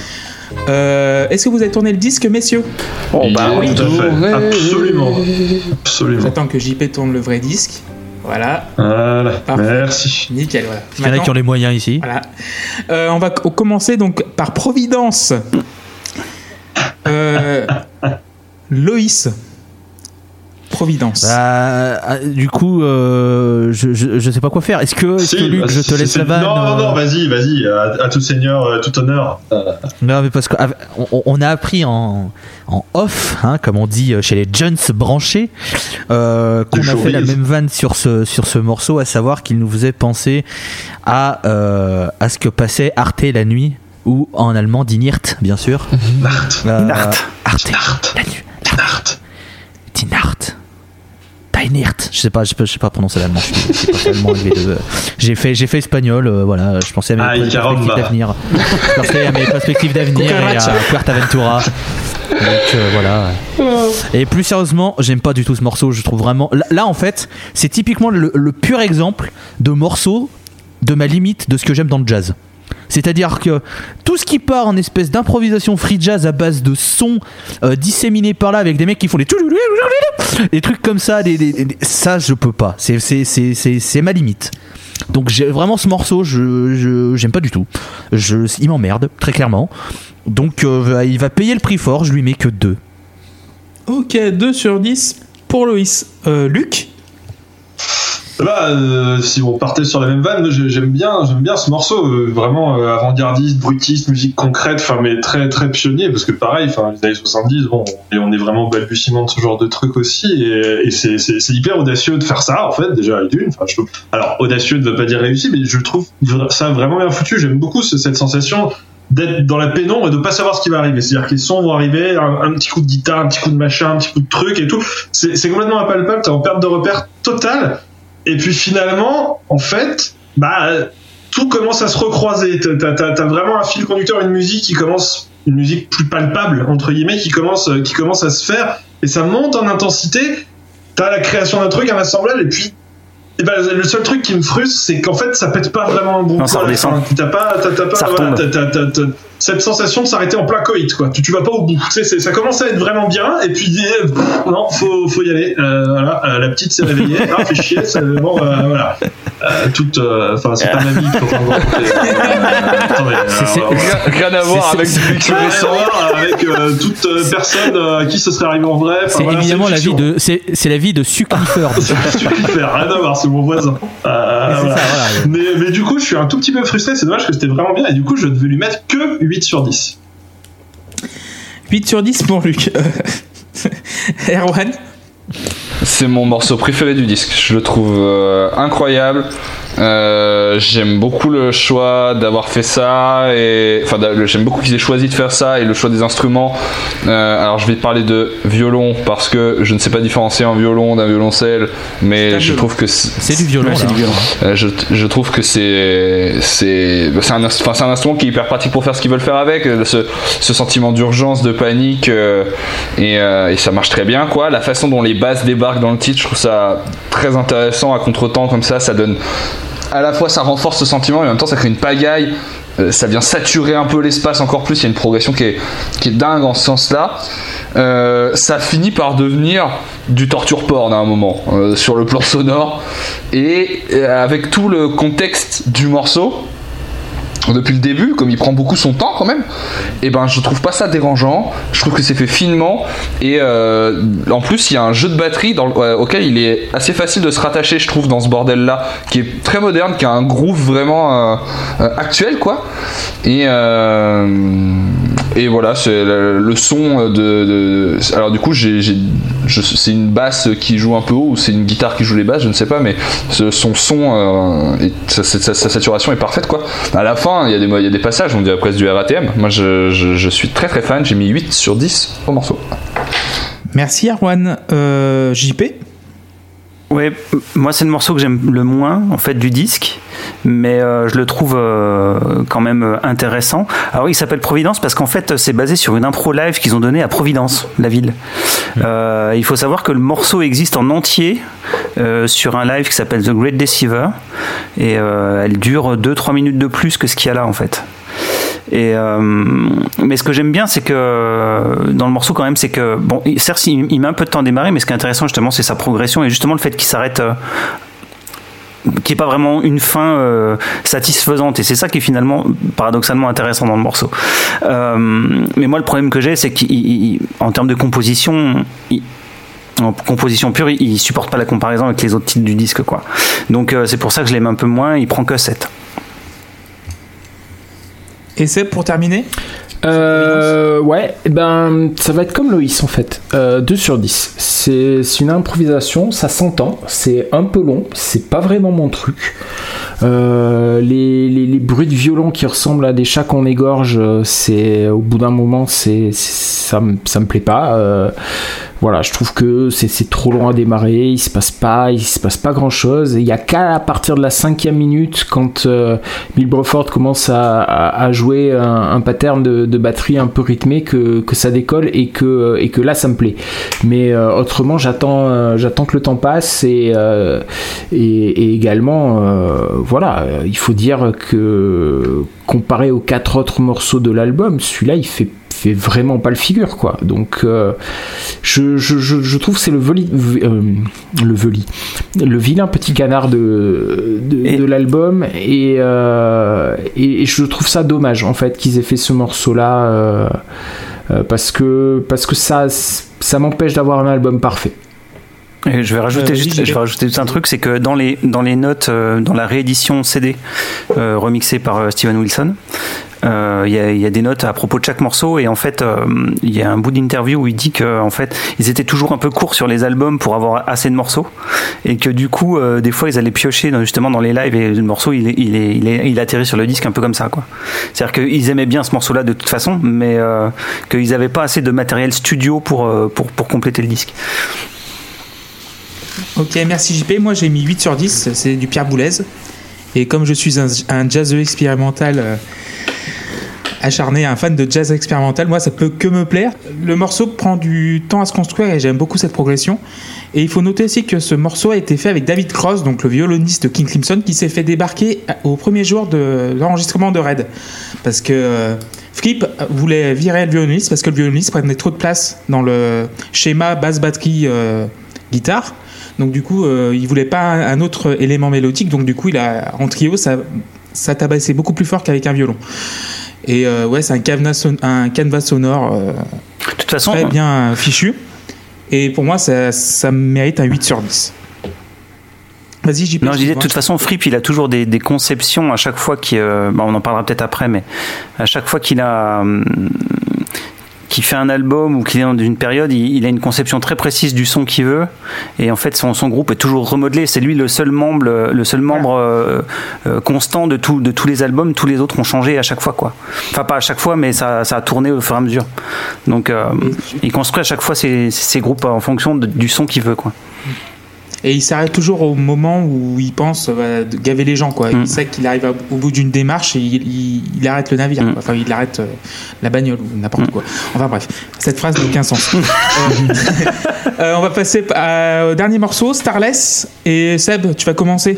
Speaker 1: Euh, Est-ce que vous avez tourné le disque, messieurs?
Speaker 6: Oh bah oui.
Speaker 4: tout à fait. Absolument. Absolument.
Speaker 1: J'attends que JP tourne le vrai disque. Voilà,
Speaker 4: Voilà.
Speaker 1: Parfait.
Speaker 4: Merci.
Speaker 1: nickel. Voilà.
Speaker 2: Il y en a qui ont les moyens ici.
Speaker 1: Voilà. Euh, on va co- commencer donc par Providence. Euh, Loïs. Providence.
Speaker 2: Bah, ah, du coup, euh, je, je, je sais pas quoi faire. Est-ce que, est-ce
Speaker 4: Si,
Speaker 2: que Luc,
Speaker 4: bah,
Speaker 2: je te laisse la vanne
Speaker 4: Non, non, non,
Speaker 2: euh,
Speaker 4: vas-y, vas-y. À, à tout seigneur, euh, tout honneur.
Speaker 2: Non, mais parce qu'on on a appris en, en off, hein, comme on dit chez les Jones branchés, euh, qu'on a fait la même vanne sur ce, sur ce morceau, à savoir qu'il nous faisait penser à, euh, à ce que passait Arte la nuit, ou en allemand Die Nacht, bien sûr.
Speaker 4: Nacht.
Speaker 2: Euh,
Speaker 6: Nacht.
Speaker 2: Arte,
Speaker 4: Nacht.
Speaker 2: la nuit.
Speaker 4: Nacht.
Speaker 2: Die Nacht. Je sais pas, je sais pas, je sais pas prononcer l'allemand. Je suis- pas de- J'ai fait, j'ai fait espagnol. euh, voilà, je pensais à mes
Speaker 4: Ah,
Speaker 2: perspectives d'avenir. Je pensais à mes perspectives d'avenir et à. Puerto Donc euh, voilà. Et plus sérieusement, j'aime pas du tout ce morceau. Je trouve vraiment. Là, là, en fait, c'est typiquement le, le pur exemple de morceau de ma limite de ce que j'aime dans le jazz. C'est-à-dire que tout ce qui part en espèce d'improvisation free jazz à base de sons euh, disséminés par là avec des mecs qui font des trucs comme ça, des, ça je peux pas. C'est ma limite. Donc vraiment ce morceau, je j'aime pas du tout. Il m'emmerde très clairement. Donc euh, il va payer le prix fort. Je lui mets que 2
Speaker 1: Ok, 2 sur 10 pour Loïs. Euh, Luc
Speaker 4: Bah, euh, si on partait sur la même vanne, j'aime bien, j'aime bien ce morceau, euh, vraiment euh, avant-gardiste, brutiste, musique concrète, enfin mais très très pionnier, parce que pareil, enfin les années 70, bon, et on est vraiment balbutiement de ce genre de truc aussi, et, et c'est hyper audacieux de faire ça en fait, déjà et d'une. Enfin, alors audacieux ne veut pas dire réussi, mais je trouve ça vraiment bien foutu. J'aime beaucoup ce- cette sensation d'être dans la pénombre et de pas savoir ce qui va arriver. C'est-à-dire que les sons vont arriver, un, un petit coup de guitare, un petit coup de machin, un petit coup de truc et tout. C'est complètement impalpable, t'es en perte de repère totale. Et puis finalement, en fait, bah, tout commence à se recroiser. T'as- t'as- t'as vraiment un fil conducteur, une musique qui commence, une musique plus palpable, entre guillemets, qui commence, euh, qui commence à se faire. Et ça monte en intensité. T'as la création d'un truc, un assemblage, et puis. Et ben, le seul truc qui me frustre, c'est qu'en fait, ça pète pas vraiment un bon
Speaker 6: Non, ça redescend.
Speaker 4: T'as pas, t'as- pas, cette sensation de s'arrêter en plein coït, quoi. Tu, tu vas pas au bout. Tu sais, c'est- ça commence à être vraiment bien, et puis euh, pff, non, faut, faut y aller. Euh, voilà, euh, la petite s'est réveillée, ah, fait chier, c'est bon, euh, voilà. Euh, toute, euh, enfin, c'est pas ma vie,
Speaker 3: Rien, à voir avec
Speaker 2: c'est-
Speaker 3: du fiction
Speaker 4: rien à
Speaker 3: récent.
Speaker 4: voir avec euh, toute euh, personne euh, à qui ce serait arrivé en vrai. Enfin,
Speaker 2: C'est
Speaker 4: voilà,
Speaker 2: évidemment la vie de c'est c'est la vie de Suclifer.
Speaker 4: Super, rien à voir, c'est mon voisin. Euh,
Speaker 2: C'est
Speaker 4: voilà.
Speaker 2: ça, voilà.
Speaker 4: mais, mais du coup, je suis un tout petit peu frustré, c'est dommage que c'était vraiment bien, et du coup, je devais lui mettre que 8 sur 10.
Speaker 1: 8 sur 10 pour Luc. Erwan?
Speaker 3: C'est mon morceau préféré du disque. Je le trouve euh, incroyable. Euh, j'aime beaucoup le choix d'avoir fait ça et enfin j'aime beaucoup qu'ils aient choisi de faire ça et le choix des instruments. Euh, alors je vais te parler de violon parce que je ne sais pas différencier un violon d'un violoncelle, mais je
Speaker 1: violon.
Speaker 3: trouve que c'est
Speaker 2: du violon.
Speaker 6: Ouais, du violon.
Speaker 3: euh, je, je trouve que c'est c'est c'est un, un instrument qui est hyper pratique pour faire ce qu'ils veulent faire avec ce, ce sentiment d'urgence de panique euh, et, euh, et ça marche très bien quoi la façon dont les basses débarquent dans le titre je trouve ça très intéressant à contretemps comme ça ça donne à la fois ça renforce ce sentiment et en même temps ça crée une pagaille. Euh, ça vient saturer un peu l'espace encore plus. Il y a une progression qui est, dingue en ce sens là Euh, ça finit par devenir du torture porn à un moment euh, sur le plan sonore. Et avec tout le contexte du morceau depuis le début, comme il prend beaucoup son temps quand même, et ben je trouve pas ça dérangeant. Je trouve que c'est fait finement et euh, en plus il y a un jeu de batterie auquel il est assez facile de se rattacher, je trouve, dans ce bordel là, qui est très moderne, qui a un groove vraiment euh, euh, actuel quoi. Et euh, et voilà, c'est le, son de, alors du coup j'ai, c'est une basse qui joue un peu haut ou c'est une guitare qui joue les basses, je ne sais pas, mais son son, euh, et sa, sa- sa saturation est parfaite quoi. À la fin, il y a des, y a des passages, on dirait presque du RATM. Moi, je, je- je suis très très fan. J'ai mis 8 sur 10 au morceau.
Speaker 1: Merci Arwan. Euh, JP
Speaker 6: Ouais, moi c'est le morceau que j'aime le moins en fait du disque, mais euh, je le trouve euh, quand même euh, intéressant. Alors il s'appelle Providence parce qu'en fait c'est basé sur une impro live qu'ils ont donnée à Providence, la ville. Euh, il faut savoir que le morceau existe en entier sur un live qui s'appelle The Great Deceiver et elle dure 2-3 minutes de plus que ce qu'il y a là en fait. Euh, mais ce que j'aime bien, c'est que euh, dans le morceau quand même, c'est que bon, certes, il, met un peu de temps à démarrer, mais ce qui est intéressant justement, c'est sa progression et justement le fait qu'il s'arrête. euh, qui est pas vraiment une fin satisfaisante et c'est ça qui est finalement paradoxalement intéressant dans le morceau. Mais moi le problème que j'ai c'est qu'en termes de composition, en composition pure, il, il supporte pas la comparaison avec les autres titres du disque quoi. Donc c'est pour ça que je l'aime un peu moins. Il prend que 7.
Speaker 1: Et c'est pour terminer
Speaker 5: Euh, ouais, eh ben ça va être comme Loïs en fait. Euh, 2 sur 10. C'est une improvisation, ça s'entend, c'est un peu long, c'est pas vraiment mon truc. Euh, les, bruits de violon qui ressemblent à des chats qu'on égorge, euh, c'est au bout d'un moment, c'est ça, ça me plaît pas. Euh, voilà, je trouve que c'est trop long à démarrer, il se passe pas, il se passe pas grand chose. Il y a qu'à partir de la cinquième minute, quand euh, Bill Bruford commence à, jouer un, pattern de, batterie un peu rythmé, que, que ça décolle et que, et que là ça me plaît. Mais euh, autrement, j'attends euh, j'attends que le temps passe et, euh, et, et également, euh, voilà, euh, il faut dire que comparé aux quatre autres morceaux de l'album, celui-là il fait fait vraiment pas le figure quoi. Donc euh, je, je, je, je trouve que c'est le voli, euh, le le vilain petit canard de, de,
Speaker 6: Et-
Speaker 5: de l'album et, euh, et, et je trouve ça dommage en fait qu'ils aient fait ce morceau là parce que parce que ça ça m'empêche d'avoir un album parfait
Speaker 6: Et je vais rajouter
Speaker 1: Euh,
Speaker 6: juste, je vais rajouter juste un truc, c'est que dans les dans les notes, euh, dans la réédition CD euh, remixée par euh, Steven Wilson, euh, il y, y a des notes à propos de chaque morceau et en fait il y a un bout d'interview où il dit que en fait ils étaient toujours un peu courts sur les albums pour avoir assez de morceaux et que du coup euh, des fois ils allaient piocher dans- justement dans les lives et le morceau il est, il est, il est, il atterrit sur le disque un peu comme ça quoi. C'est-à-dire qu'ils aimaient bien ce morceau-là de toute façon, mais euh, qu'ils n'avaient pas assez de matériel studio pour, pour, pour compléter le disque.
Speaker 1: Ok, merci JP. Moi j'ai mis 8 sur 10, c'est du Pierre Boulez. Et comme je suis un, jazzeux expérimental euh, acharné, un fan de jazz expérimental, moi ça peut que me plaire. Le morceau prend du temps à se construire et j'aime beaucoup cette progression. Et il faut noter aussi que ce morceau a été fait avec David Cross, donc le violoniste King Crimson, qui s'est fait débarquer au premier jour de l'enregistrement de Red. Parce que euh, Flip voulait virer le violoniste parce que le violoniste prenait trop de place dans le schéma basse batterie euh, guitare. Donc du coup, euh, il voulait pas un, autre élément mélodique. Donc du coup, il a en trio, ça, ça tabassait beaucoup plus fort qu'avec un violon. Et euh, ouais, c'est un canevas, son- un canevas sonore euh,
Speaker 6: De toute façon,
Speaker 1: très bien fichu. Et pour moi, ça, ça mérite un 8 sur 10. Vas-y, j'y
Speaker 6: Non, je disais, de toute façon, Fripp, il a toujours des, des conceptions à chaque fois qu'il. euh, on en parlera peut-être après, mais à chaque fois qu'il a. hum, qu'il fait un album ou qu'il est dans une période, il, il a une conception très précise du son qu'il veut. Et en fait, son, son groupe est toujours remodelé. C'est lui le seul membre, le seul membre euh, euh, constant de, tout, de tous les albums. Tous les autres ont changé à chaque fois, quoi. Enfin, pas à chaque fois, mais ça, ça a tourné au fur et à mesure. Donc, euh, il construit à chaque fois ses, ses groupes en fonction de- du son qu'il veut, quoi.
Speaker 1: Et il s'arrête toujours au moment où il pense euh, de gaver les gens. Quoi.
Speaker 6: Mm.
Speaker 1: Il sait qu'il arrive à- au bout d'une démarche et il, il- il arrête le navire.
Speaker 6: Mm.
Speaker 1: Enfin, il arrête euh, la bagnole ou n'importe quoi. Enfin bref, cette phrase n'a aucun sens. Euh, euh, on va passer à- au dernier morceau, Starless. Et Seb, tu vas commencer.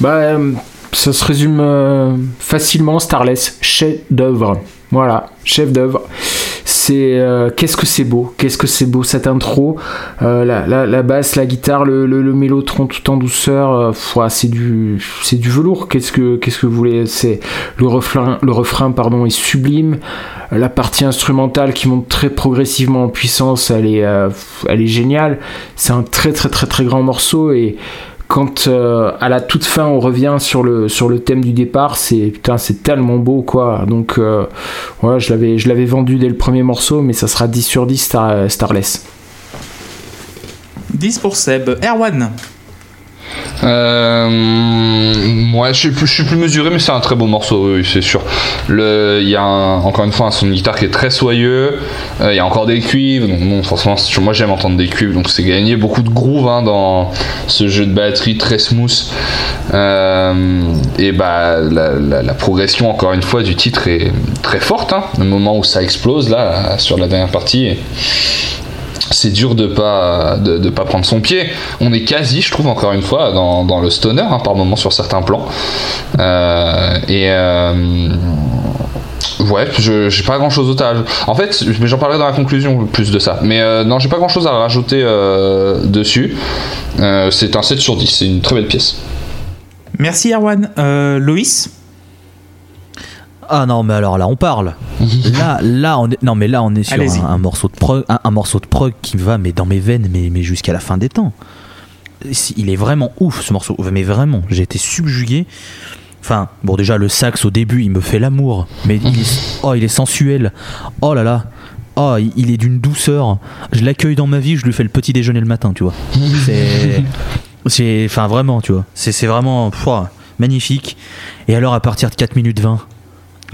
Speaker 5: Bah, euh, ça se résume euh, facilement Starless, chef d'œuvre. Voilà, chef d'œuvre. c'est euh, qu'est-ce que c'est beau, qu'est-ce que c'est beau cette intro, euh, la, basse, la guitare, le, le, mélotron tout en douceur, euh, c'est du c'est du velours. Qu'est-ce que vous voulez? C'est le refrain, pardon est sublime. La partie instrumentale qui monte très progressivement en puissance, elle est elle est géniale. C'est un très très très très grand morceau et quand euh, à la toute fin on revient sur le sur le thème du départ c'est putain c'est tellement beau quoi. Donc euh, ouais, je l'avais je l'avais vendu dès le premier morceau mais ça sera 10 sur 10 Star, Starless.
Speaker 1: 10 pour Seb. Erwan
Speaker 3: euh, moi, je suis, plus, suis plus mesuré, mais c'est un très beau morceau, oui, c'est sûr. Il y a encore une fois un son de guitare qui est très soyeux. Euh, il y a encore des cuivres, donc bon, forcément, moi j'aime entendre des cuivres, donc c'est gagné beaucoup de groove hein, dans ce jeu de batterie très smooth. Euh, et bah la, progression, encore une fois, du titre est très forte. Hein, le moment où ça explose là, sur la dernière partie c'est dur de pas de, pas prendre son pied. On est quasi, je trouve encore une fois, dans, dans le stoner hein, par moment sur certains plans. Euh, et euh, ouais, je j'ai pas grand chose d'autre. En fait, j'en parlerai dans la conclusion plus de ça. Mais euh, non, j'ai pas grand chose à rajouter dessus. c'est un 7 sur 10, c'est une très belle pièce.
Speaker 1: Merci Erwan. Loïs?
Speaker 2: Ah non, mais alors là, on parle. là, là, on est, non, mais là, on est sur un, morceau de prog, un, morceau de prog qui va, mais dans mes veines, mais, mais jusqu'à la fin des temps. Il est vraiment ouf ce morceau, mais vraiment, j'ai été subjugué. Enfin, bon, déjà le sax au début, il me fait l'amour, mais il est, oh, il est sensuel. Oh là là, oh, il est d'une douceur. Je l'accueille dans ma vie, je lui fais le petit déjeuner le matin, tu vois. C'est, enfin vraiment, tu vois. C'est vraiment, magnifique. Et alors à partir de 4 minutes 20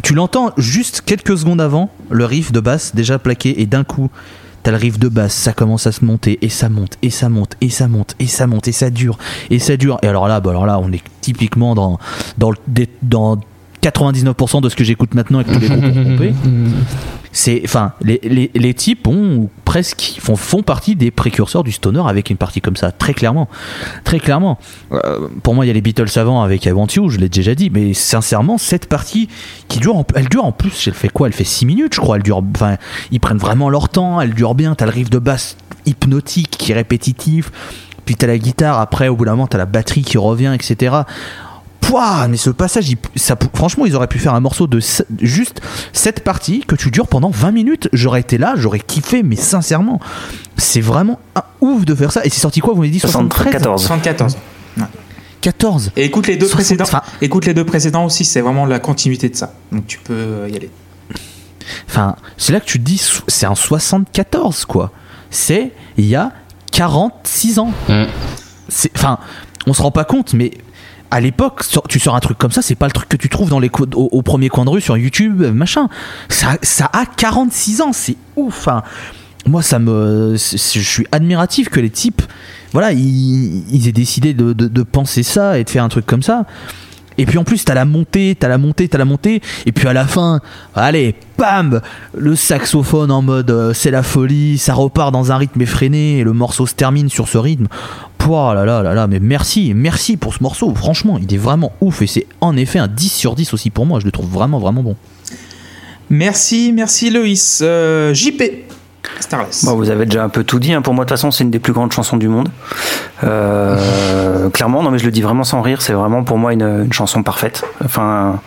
Speaker 2: tu l'entends juste quelques secondes avant, le riff de basse déjà plaqué, et d'un coup, t'as le riff de basse, ça commence à se monter, et ça monte, et ça monte, et ça monte, et ça monte, et ça dure, et ça dure. Et alors là, bah alors là on est typiquement dans, dans, dans 99% de ce que j'écoute maintenant avec tous les groupes pompés. C'est, enfin, les, les, les, types ont presque font, font partie des précurseurs du stoner avec une partie comme ça, très clairement, très clairement. Euh, pour moi, il y a les Beatles avant avec I Want You, je l'ai déjà dit, mais sincèrement, cette partie qui dure, elle dure en plus, elle fait quoi? Elle fait 6 minutes, je crois. Elle dure, enfin, ils prennent vraiment leur temps, elle dure bien. T'as le riff de basse hypnotique qui est répétitif, puis t'as la guitare. Après, au bout d'un moment, t'as la batterie qui revient, etc mais ce passage, ça, franchement, ils auraient pu faire un morceau de juste cette partie que tu dures pendant 20 minutes. J'aurais été là, j'aurais kiffé, mais sincèrement, c'est vraiment un ouf de faire ça. Et c'est sorti quoi Vous m'avez dit 73
Speaker 1: 74.
Speaker 2: 14.
Speaker 1: Et écoute les deux précédents. écoute les deux précédents aussi, c'est vraiment la continuité de ça. Donc tu peux y aller.
Speaker 2: Enfin, c'est là que tu te dis, c'est un 74 quoi. C'est il y a 46 ans. Mm. C'est, enfin, on se rend pas compte, mais à l'époque, tu sors un truc comme ça, c'est pas le truc que tu trouves dans les au, premier coin de rue sur YouTube, machin. Ça, a 46 ans, c'est ouf. Hein. Moi, ça me, je suis admiratif que les types, voilà, ils, aient décidé de, de, penser ça et de faire un truc comme ça. Et puis en plus, t'as la montée, t'as la montée, t'as la montée. Et puis à la fin, allez, bam Le saxophone en mode euh, c'est la folie, ça repart dans un rythme effréné et le morceau se termine sur ce rythme. Pouah là là là là, mais merci, merci pour ce morceau. Franchement, il est vraiment ouf et c'est en effet un 10 sur 10 aussi pour moi. Je le trouve vraiment, vraiment bon.
Speaker 1: Merci, merci Loïs. Euh, JP,
Speaker 6: Starless. vous avez déjà un peu tout dit. Hein. Pour moi, de toute façon, c'est une des plus grandes chansons du monde. Euh, clairement, non, mais je le dis vraiment sans rire. C'est vraiment pour moi une, chanson parfaite. Enfin,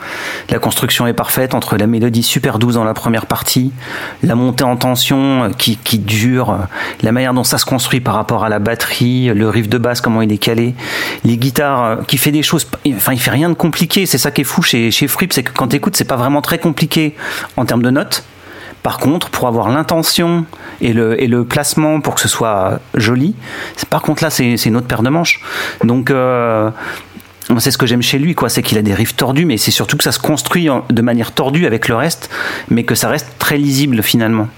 Speaker 6: la construction est parfaite entre la mélodie super douce dans la première partie, la montée en tension qui, qui dure, la manière dont ça se construit par rapport à la batterie, le riff de basse, comment il est calé, les guitares, euh, qui fait des choses. Enfin, il fait rien de compliqué. C'est ça qui est fou chez, chez Fripp, c'est que quand tu écoutes, c'est pas vraiment très compliqué en termes de notes par contre, pour avoir l'intention et le, placement pour que ce soit joli, par contre là, c'est une autre paire de manches. Donc, euh, c'est ce que j'aime chez lui, quoi. C'est qu'il a des riffs tordus, mais c'est surtout que ça se construit de manière tordue avec le reste, mais que ça reste très lisible finalement.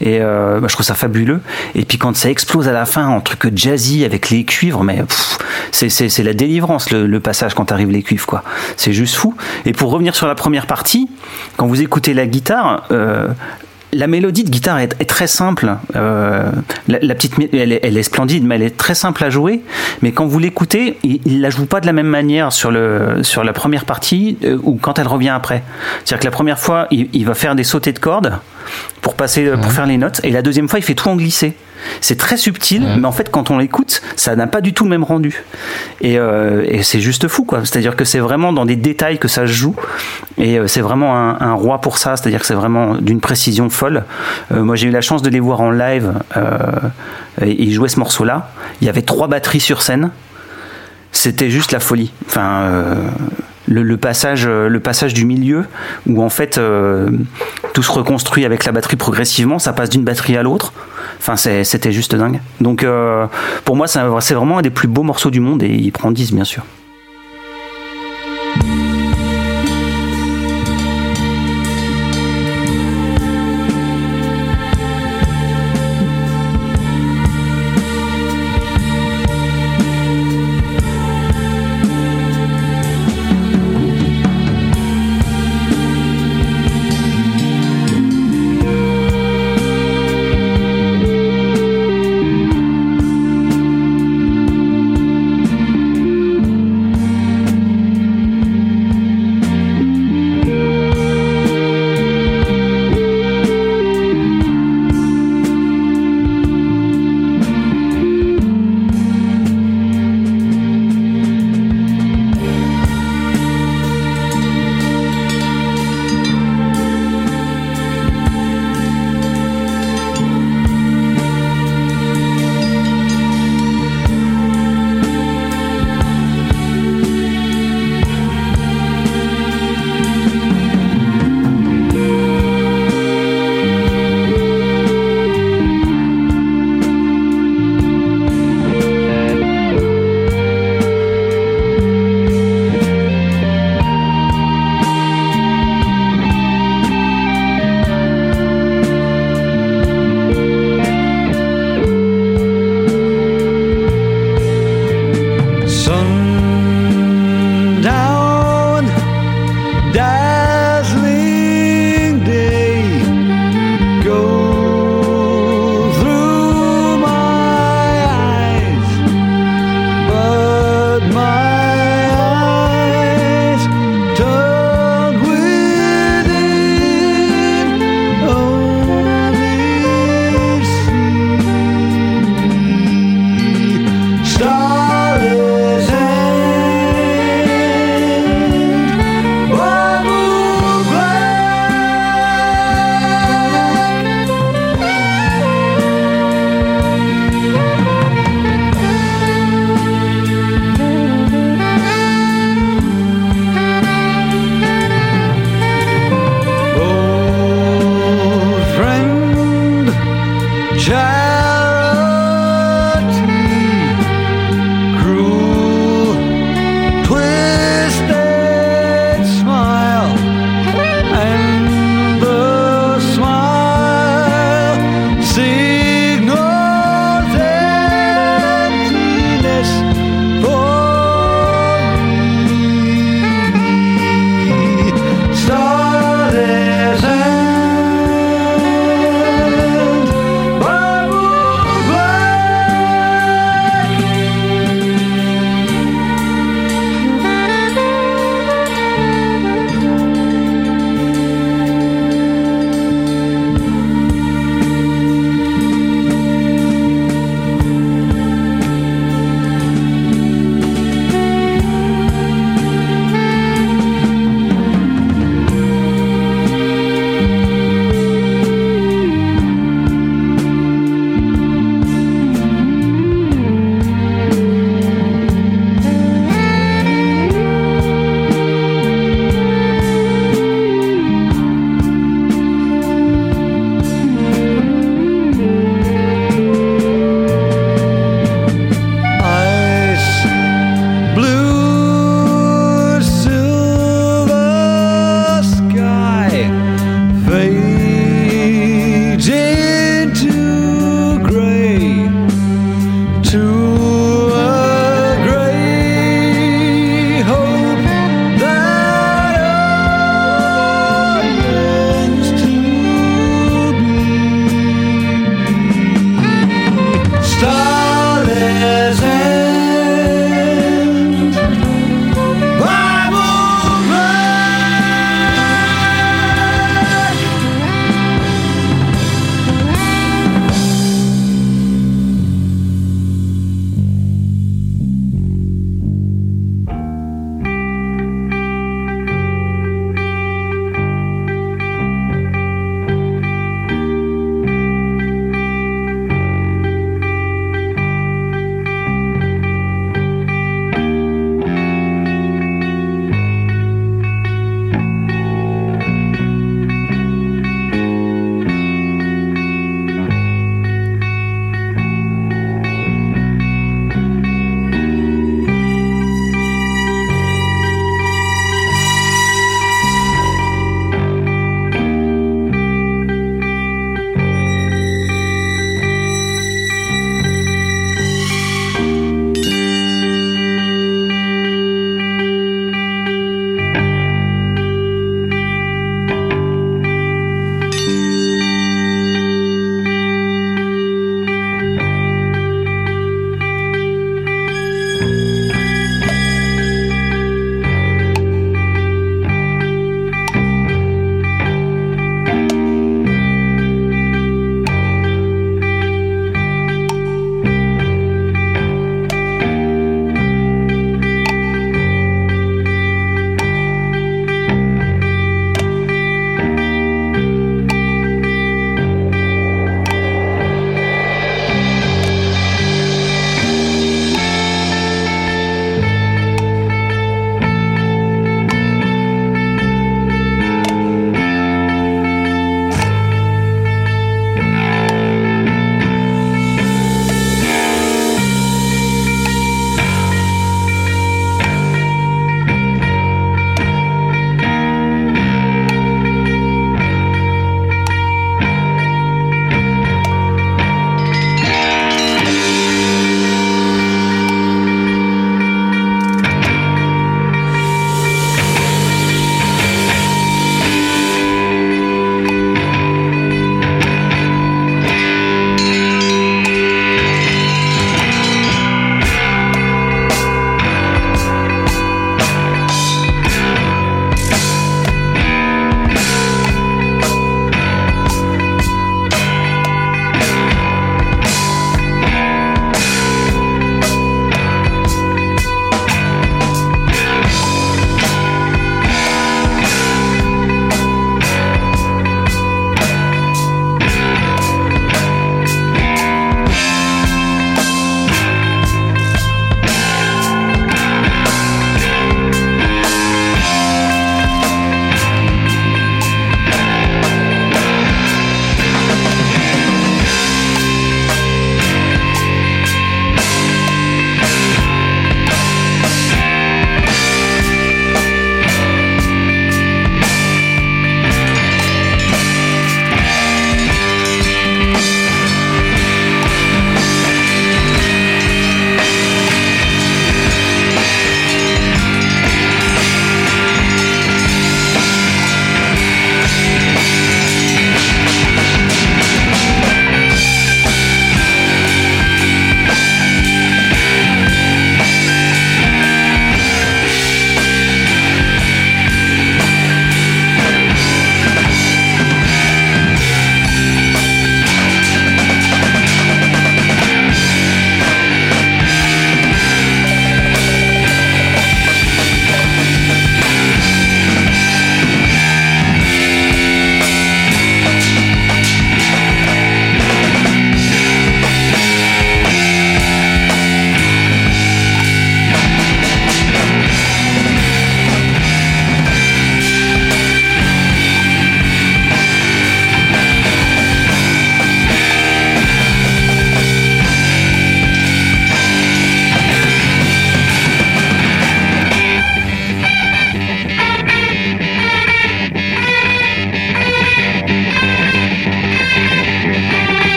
Speaker 6: Et euh, bah, je trouve ça fabuleux. Et puis quand ça explose à la fin en truc jazzy avec les cuivres, mais c'est la délivrance le, passage quand arrivent les cuivres, quoi. C'est juste fou. Et pour revenir sur la première partie, quand vous écoutez la guitare, euh,
Speaker 7: la mélodie de guitare est, est très simple. Euh, la, la petite, elle est, elle est splendide, mais elle est très simple à jouer. Mais quand vous l'écoutez, il, il la joue pas de la même manière sur le sur la première partie euh, ou quand elle revient après. C'est-à-dire que la première fois, il, il va faire des sautés de cordes pour passer pour faire les notes, et la deuxième fois, il fait tout en glissé. C'est très subtil, mais en fait, quand on l'écoute, ça n'a pas du tout le même rendu. Et, euh, et c'est juste fou, quoi. C'est-à-dire que c'est vraiment dans des détails que ça se joue. Et euh, c'est vraiment un, un roi pour ça. C'est-à-dire que c'est vraiment d'une précision folle. Euh, moi, j'ai eu la chance de les voir en live. Euh, et ils jouaient ce morceau-là. Il y avait trois batteries sur scène. C'était juste la folie. Enfin. le, le passage, le passage du milieu où en fait euh, tout se reconstruit avec la batterie progressivement, ça passe d'une batterie à l'autre. Enfin, c'était juste dingue. Donc, euh, pour moi, c'est vraiment un des plus beaux morceaux du monde et il prend 10, bien sûr.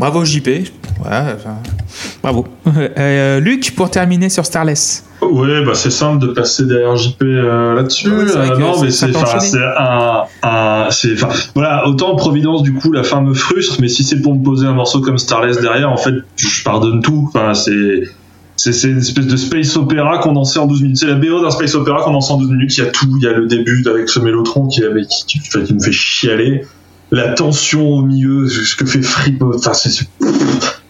Speaker 1: Bravo JP. Ouais, enfin, bravo. Euh, Luc, pour terminer sur Starless.
Speaker 4: Ouais, bah c'est simple de passer derrière JP euh, là-dessus.
Speaker 1: Ouais,
Speaker 4: Euh, non, mais c'est, un, un, voilà, autant Providence du coup la fin me frustre, mais si c'est pour me poser un morceau comme Starless derrière, en fait, je pardonne tout. Enfin, c'est, c'est, c'est une espèce de space opéra condensé en 12 minutes. C'est la BO d'un space opéra condensé en 12 minutes. Il y a tout. Il y a le début avec ce mélotron qui, avait, qui, qui me fait chialer. La tension au milieu, ce que fait Fripp, enfin, c'est,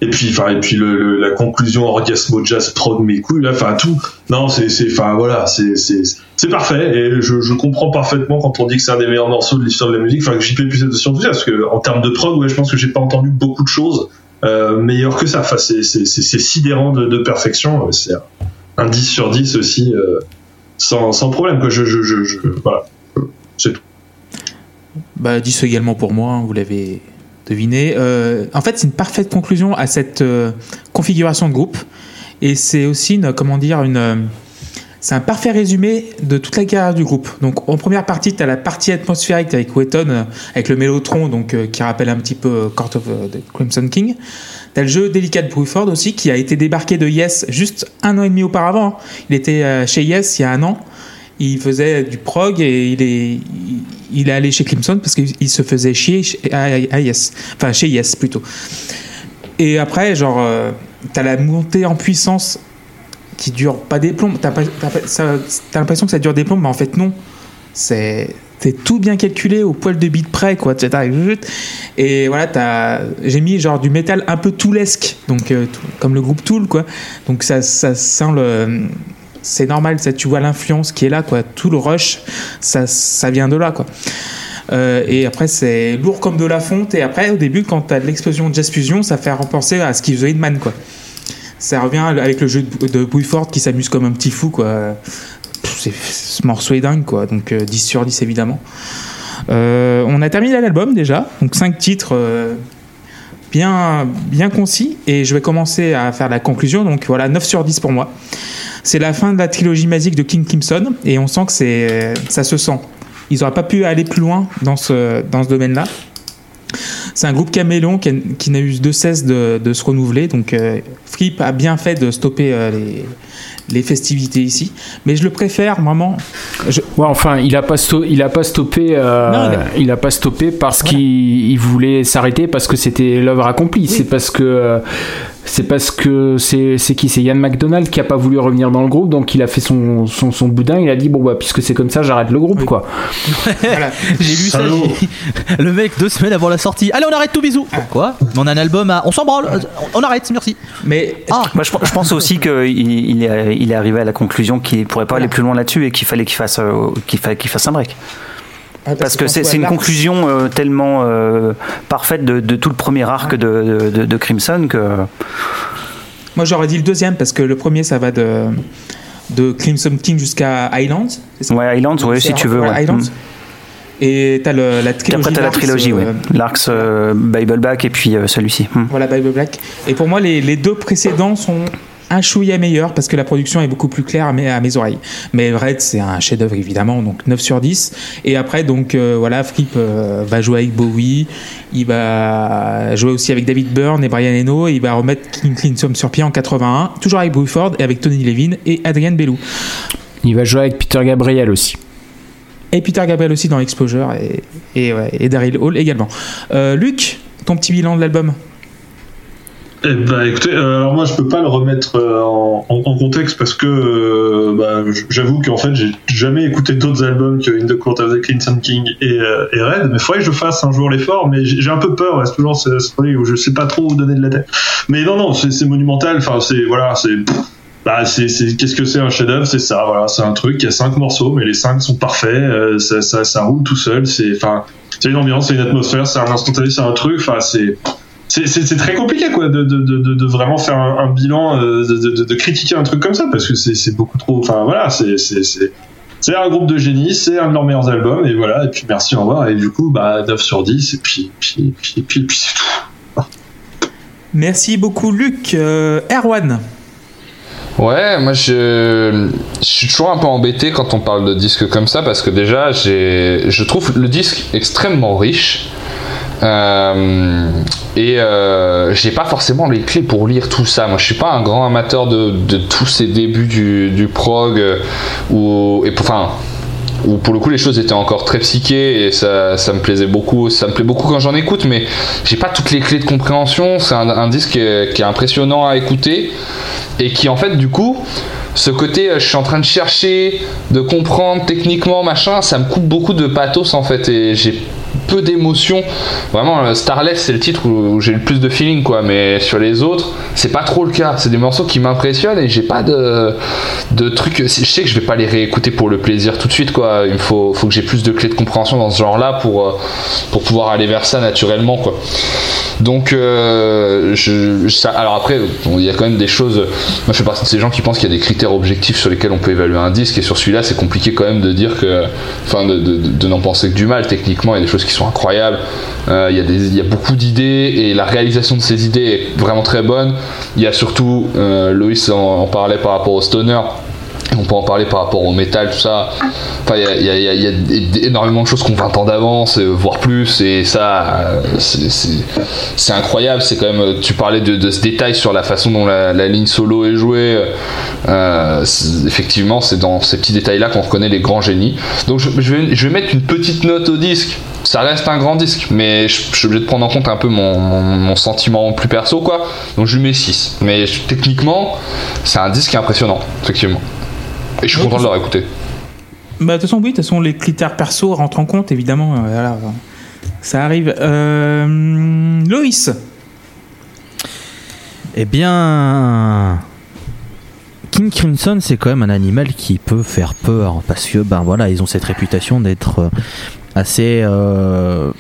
Speaker 4: et puis, enfin, et puis le, le- la conclusion orgasmo jazz prog mes couilles, là, enfin, tout. Non, c'est, c'est, enfin, voilà, c'est, c'est, c'est parfait. Et je, je comprends parfaitement quand on dit que c'est un des meilleurs morceaux de l'histoire de la musique. Enfin, que JP puisse être dessus parce que en termes de prog, ouais, je pense que j'ai pas entendu beaucoup de choses euh, meilleures que ça. Enfin, c'est, c'est, c'est, sidérant de, de perfection. Euh, C'est un 10 sur 10 aussi, euh, sans, sans problème. Quoi. Je, je, je, je- voilà. C'est tout.
Speaker 1: Bah, 10 également pour moi, hein, vous l'avez deviné. Euh, en fait, c'est une parfaite conclusion à cette euh, configuration de groupe. Et c'est aussi, une, comment dire, une. euh, c'est un parfait résumé de toute la carrière du groupe. Donc, en première partie, tu as la partie atmosphérique avec Wetton, avec le mélotron, donc, qui rappelle un petit peu Court of the Crimson King. Tu as le jeu délicat de Bruford aussi, qui a été débarqué de Yes juste un an et demi auparavant. Il était chez Yes il y a un an. Il faisait du prog et il est, il, est allé chez Clemson parce qu'il il se faisait chier à, à Yes. Enfin, chez Yes plutôt. Et après, genre, euh, t'as la montée en puissance qui dure pas des plombs. T'as l'impression que ça dure des plombs, mais en fait, non. C'est. Tout bien calculé au poil de bit près, quoi. Et voilà, j'ai mis genre du métal un peu toolesque, donc euh, comme le groupe Tool, quoi. Donc ça, ça sent le. C'est normal, ça, tu vois l'influence qui est là, quoi. Tout le rush, ça, ça vient de là, quoi. Euh, et après, c'est lourd comme de la fonte. Et après, au début, quand tu as de l'explosion de Jazz Fusion, ça fait repenser à faisait Hitman, quoi. Ça revient avec le jeu de, de qui s'amuse comme un petit fou, quoi. Ce morceau est dingue, quoi. Donc euh, 10 sur 10, évidemment. Euh, on a terminé l'album déjà. Donc 5 titres euh, bien, bien concis. Et je vais commencer à faire la conclusion. Donc voilà, 9 sur 10 pour moi. C'est la fin de la trilogie magique de King Crimson. Et on sent que ça se sent. Ils n'auraient pas pu aller plus loin dans ce, domaine-là. C'est un groupe caméléon qui, n'a eu de cesse de, se renouveler. Donc, euh, Fripp a bien fait de stopper euh, les, les festivités ici. Mais je le préfère vraiment. Je-
Speaker 5: Ouais, enfin, il a pas, il a pas stoppé. euh,
Speaker 1: Non, il
Speaker 5: il, a... pas stoppé parce
Speaker 1: Voilà.
Speaker 5: qu'il il voulait s'arrêter parce que c'était l'œuvre accomplie. C'est parce que euh, c'est parce que c'est c'est qui? C'est Yann McDonald qui a pas voulu revenir dans le groupe, donc il a fait son son, son boudin. Il a dit bon bah puisque c'est comme ça, j'arrête le groupe
Speaker 1: Oui.
Speaker 5: quoi.
Speaker 1: voilà.
Speaker 2: J'ai lu ça. Le mec, deux semaines avant la sortie. Allez, on arrête tout, bisous. Pourquoi On a un album à. On s'en branle. On arrête, merci.
Speaker 1: Mais
Speaker 2: Ah,
Speaker 6: Moi, je, je pense aussi qu'il il est, il est arrivé à la conclusion qu'il pourrait pas aller plus loin là-dessus et qu'il fallait qu'il fasse, euh, qu'il fa- qu'il fasse un break. Parce que c'est une conclusion euh, tellement euh, parfaite de, de tout le premier arc de, de- de Crimson que.
Speaker 1: Moi, j'aurais dit le deuxième parce que le premier, ça va de, de Crimson King jusqu'à ça?
Speaker 6: Ouais, Islands, ouais, si tu veux. ouais.
Speaker 1: Islands.
Speaker 6: Mm.
Speaker 1: Et t'as la trilogie.
Speaker 6: après, t'as la trilogie, ouais.
Speaker 1: euh,
Speaker 6: L'Arcs, euh, Bibleback et puis euh, celui-ci. Mm.
Speaker 1: Voilà, Bible Black. Et pour moi, les, les deux précédents sont un chouïa meilleurs parce que la production est beaucoup plus claire à mes, à mes oreilles. Mais Red, c'est un chef-d'œuvre évidemment, donc 9 sur 10. Et après, donc euh, voilà, Fripp euh, va jouer avec Bowie, il va jouer aussi avec David Byrne et Brian Eno, et il va remettre King Crimson sur pied en 81, toujours avec Bruford et avec Tony Levin et Adrian Bellou.
Speaker 5: Il va jouer avec Peter Gabriel aussi.
Speaker 1: Et Peter Gabriel aussi dans Exposure et, et, ouais, et Daryl Hall également. Euh, Luc, ton petit bilan de l'album?
Speaker 4: Eh ben, écoutez, euh, alors moi je peux pas le remettre euh, en, en- contexte parce que euh, bah, j'avoue qu'en fait j'ai jamais écouté d'autres albums que In the Court of the Crimson King et, euh, et Red, mais faudrait que je fasse un jour l'effort, mais j'ai un peu peur, ouais, c'est toujours ce truc où je sais pas trop où donner de la tête. Mais non, non, c'est monumental, enfin c'est, voilà, c'est... Bah, c'est, qu'est-ce que c'est un chef-d'œuvre? C'est ça, voilà, c'est un truc. Il y a cinq morceaux, mais les cinq sont parfaits. euh, ça, ça, ça roule tout seul. C'est, enfin, c'est une ambiance, c'est une atmosphère, c'est un instantané, c'est un truc. Enfin, c'est, c'est, très compliqué, quoi, de, de, de, de, de vraiment faire un, un bilan, euh, de, de, de, de critiquer un truc comme ça, parce que c'est, c'est beaucoup trop. Enfin, voilà, c'est, c'est, c'est, c'est un groupe de génie, c'est un de leurs meilleurs albums, et voilà. Et puis merci, au revoir. Et du coup, bah, 9 sur 10, et puis, puis, puis, puis, puis c'est tout.
Speaker 1: Merci beaucoup, Luc. Euh, Erwan
Speaker 3: Ouais, moi je, je suis toujours un peu embêté quand on parle de disques comme ça parce que déjà j'ai, je trouve le disque extrêmement riche. Euh, et euh, j'ai pas forcément les clés pour lire tout ça. Moi, je suis pas un grand amateur de, tous ces débuts du, du prog euh, pour- enfin, où pour le coup les choses étaient encore très psychées et ça, ça me plaisait beaucoup. Ça me plaît beaucoup quand j'en écoute, mais j'ai pas toutes les clés de compréhension. C'est un, disque qui est, qui est impressionnant à écouter et qui en fait du coup ce côté je suis en train de chercher de comprendre techniquement machin ça me coupe beaucoup de pathos en fait et j'ai peu d'émotions vraiment euh, Starless c'est le titre où, j'ai le plus de feeling quoi. Mais sur les autres c'est pas trop le cas. C'est des morceaux qui m'impressionnent et j'ai pas de trucs je sais que je vais pas les réécouter pour le plaisir tout de suite quoi. Il faut, faut que j'ai plus de clés de compréhension dans ce genre là pour euh, pour pouvoir aller vers ça naturellement quoi. Donc, euh, je, ça- alors après, bon, il y a quand même des choses. Moi, je fais partie de ces gens qui pensent qu'il y a des critères objectifs sur lesquels on peut évaluer un disque, et sur celui-là, c'est compliqué quand même de dire que, enfin, de, de- de n'en penser que du mal. Techniquement, il y a des choses qui sont incroyables. Euh, il, y a beaucoup d'idées, et la réalisation de ces idées est vraiment très bonne. Il y a surtout, euh, Loïs en, parlait par rapport au stoner. On peut en parler par rapport au métal, tout ça. Il y a, énormément de choses qui ont 20 ans d'avance, euh, voire plus, et ça, euh, c'est- incroyable. C'est quand même. Tu parlais de, ce détail sur la façon dont la, ligne solo est jouée. effectivement, c'est dans ces petits détails-là qu'on reconnaît les grands génies. Donc, je vais mettre une petite note au disque. Ça reste un grand disque, mais je, je suis obligé de prendre en compte un peu mon, mon- mon sentiment plus perso, quoi. Donc, je lui mets 6. Mais je- techniquement, c'est un disque impressionnant, effectivement. Et je suis content de l'avoir écouté.
Speaker 1: Bah, de toute façon, oui, de toute façon, les critères perso rentrent en compte, évidemment. euh, voilà, ça arrive. Euh, Loïs,
Speaker 2: Eh bien, King Crimson, c'est quand même un animal qui peut faire peur parce que ben voilà, ils ont cette réputation d'être euh, assez euh,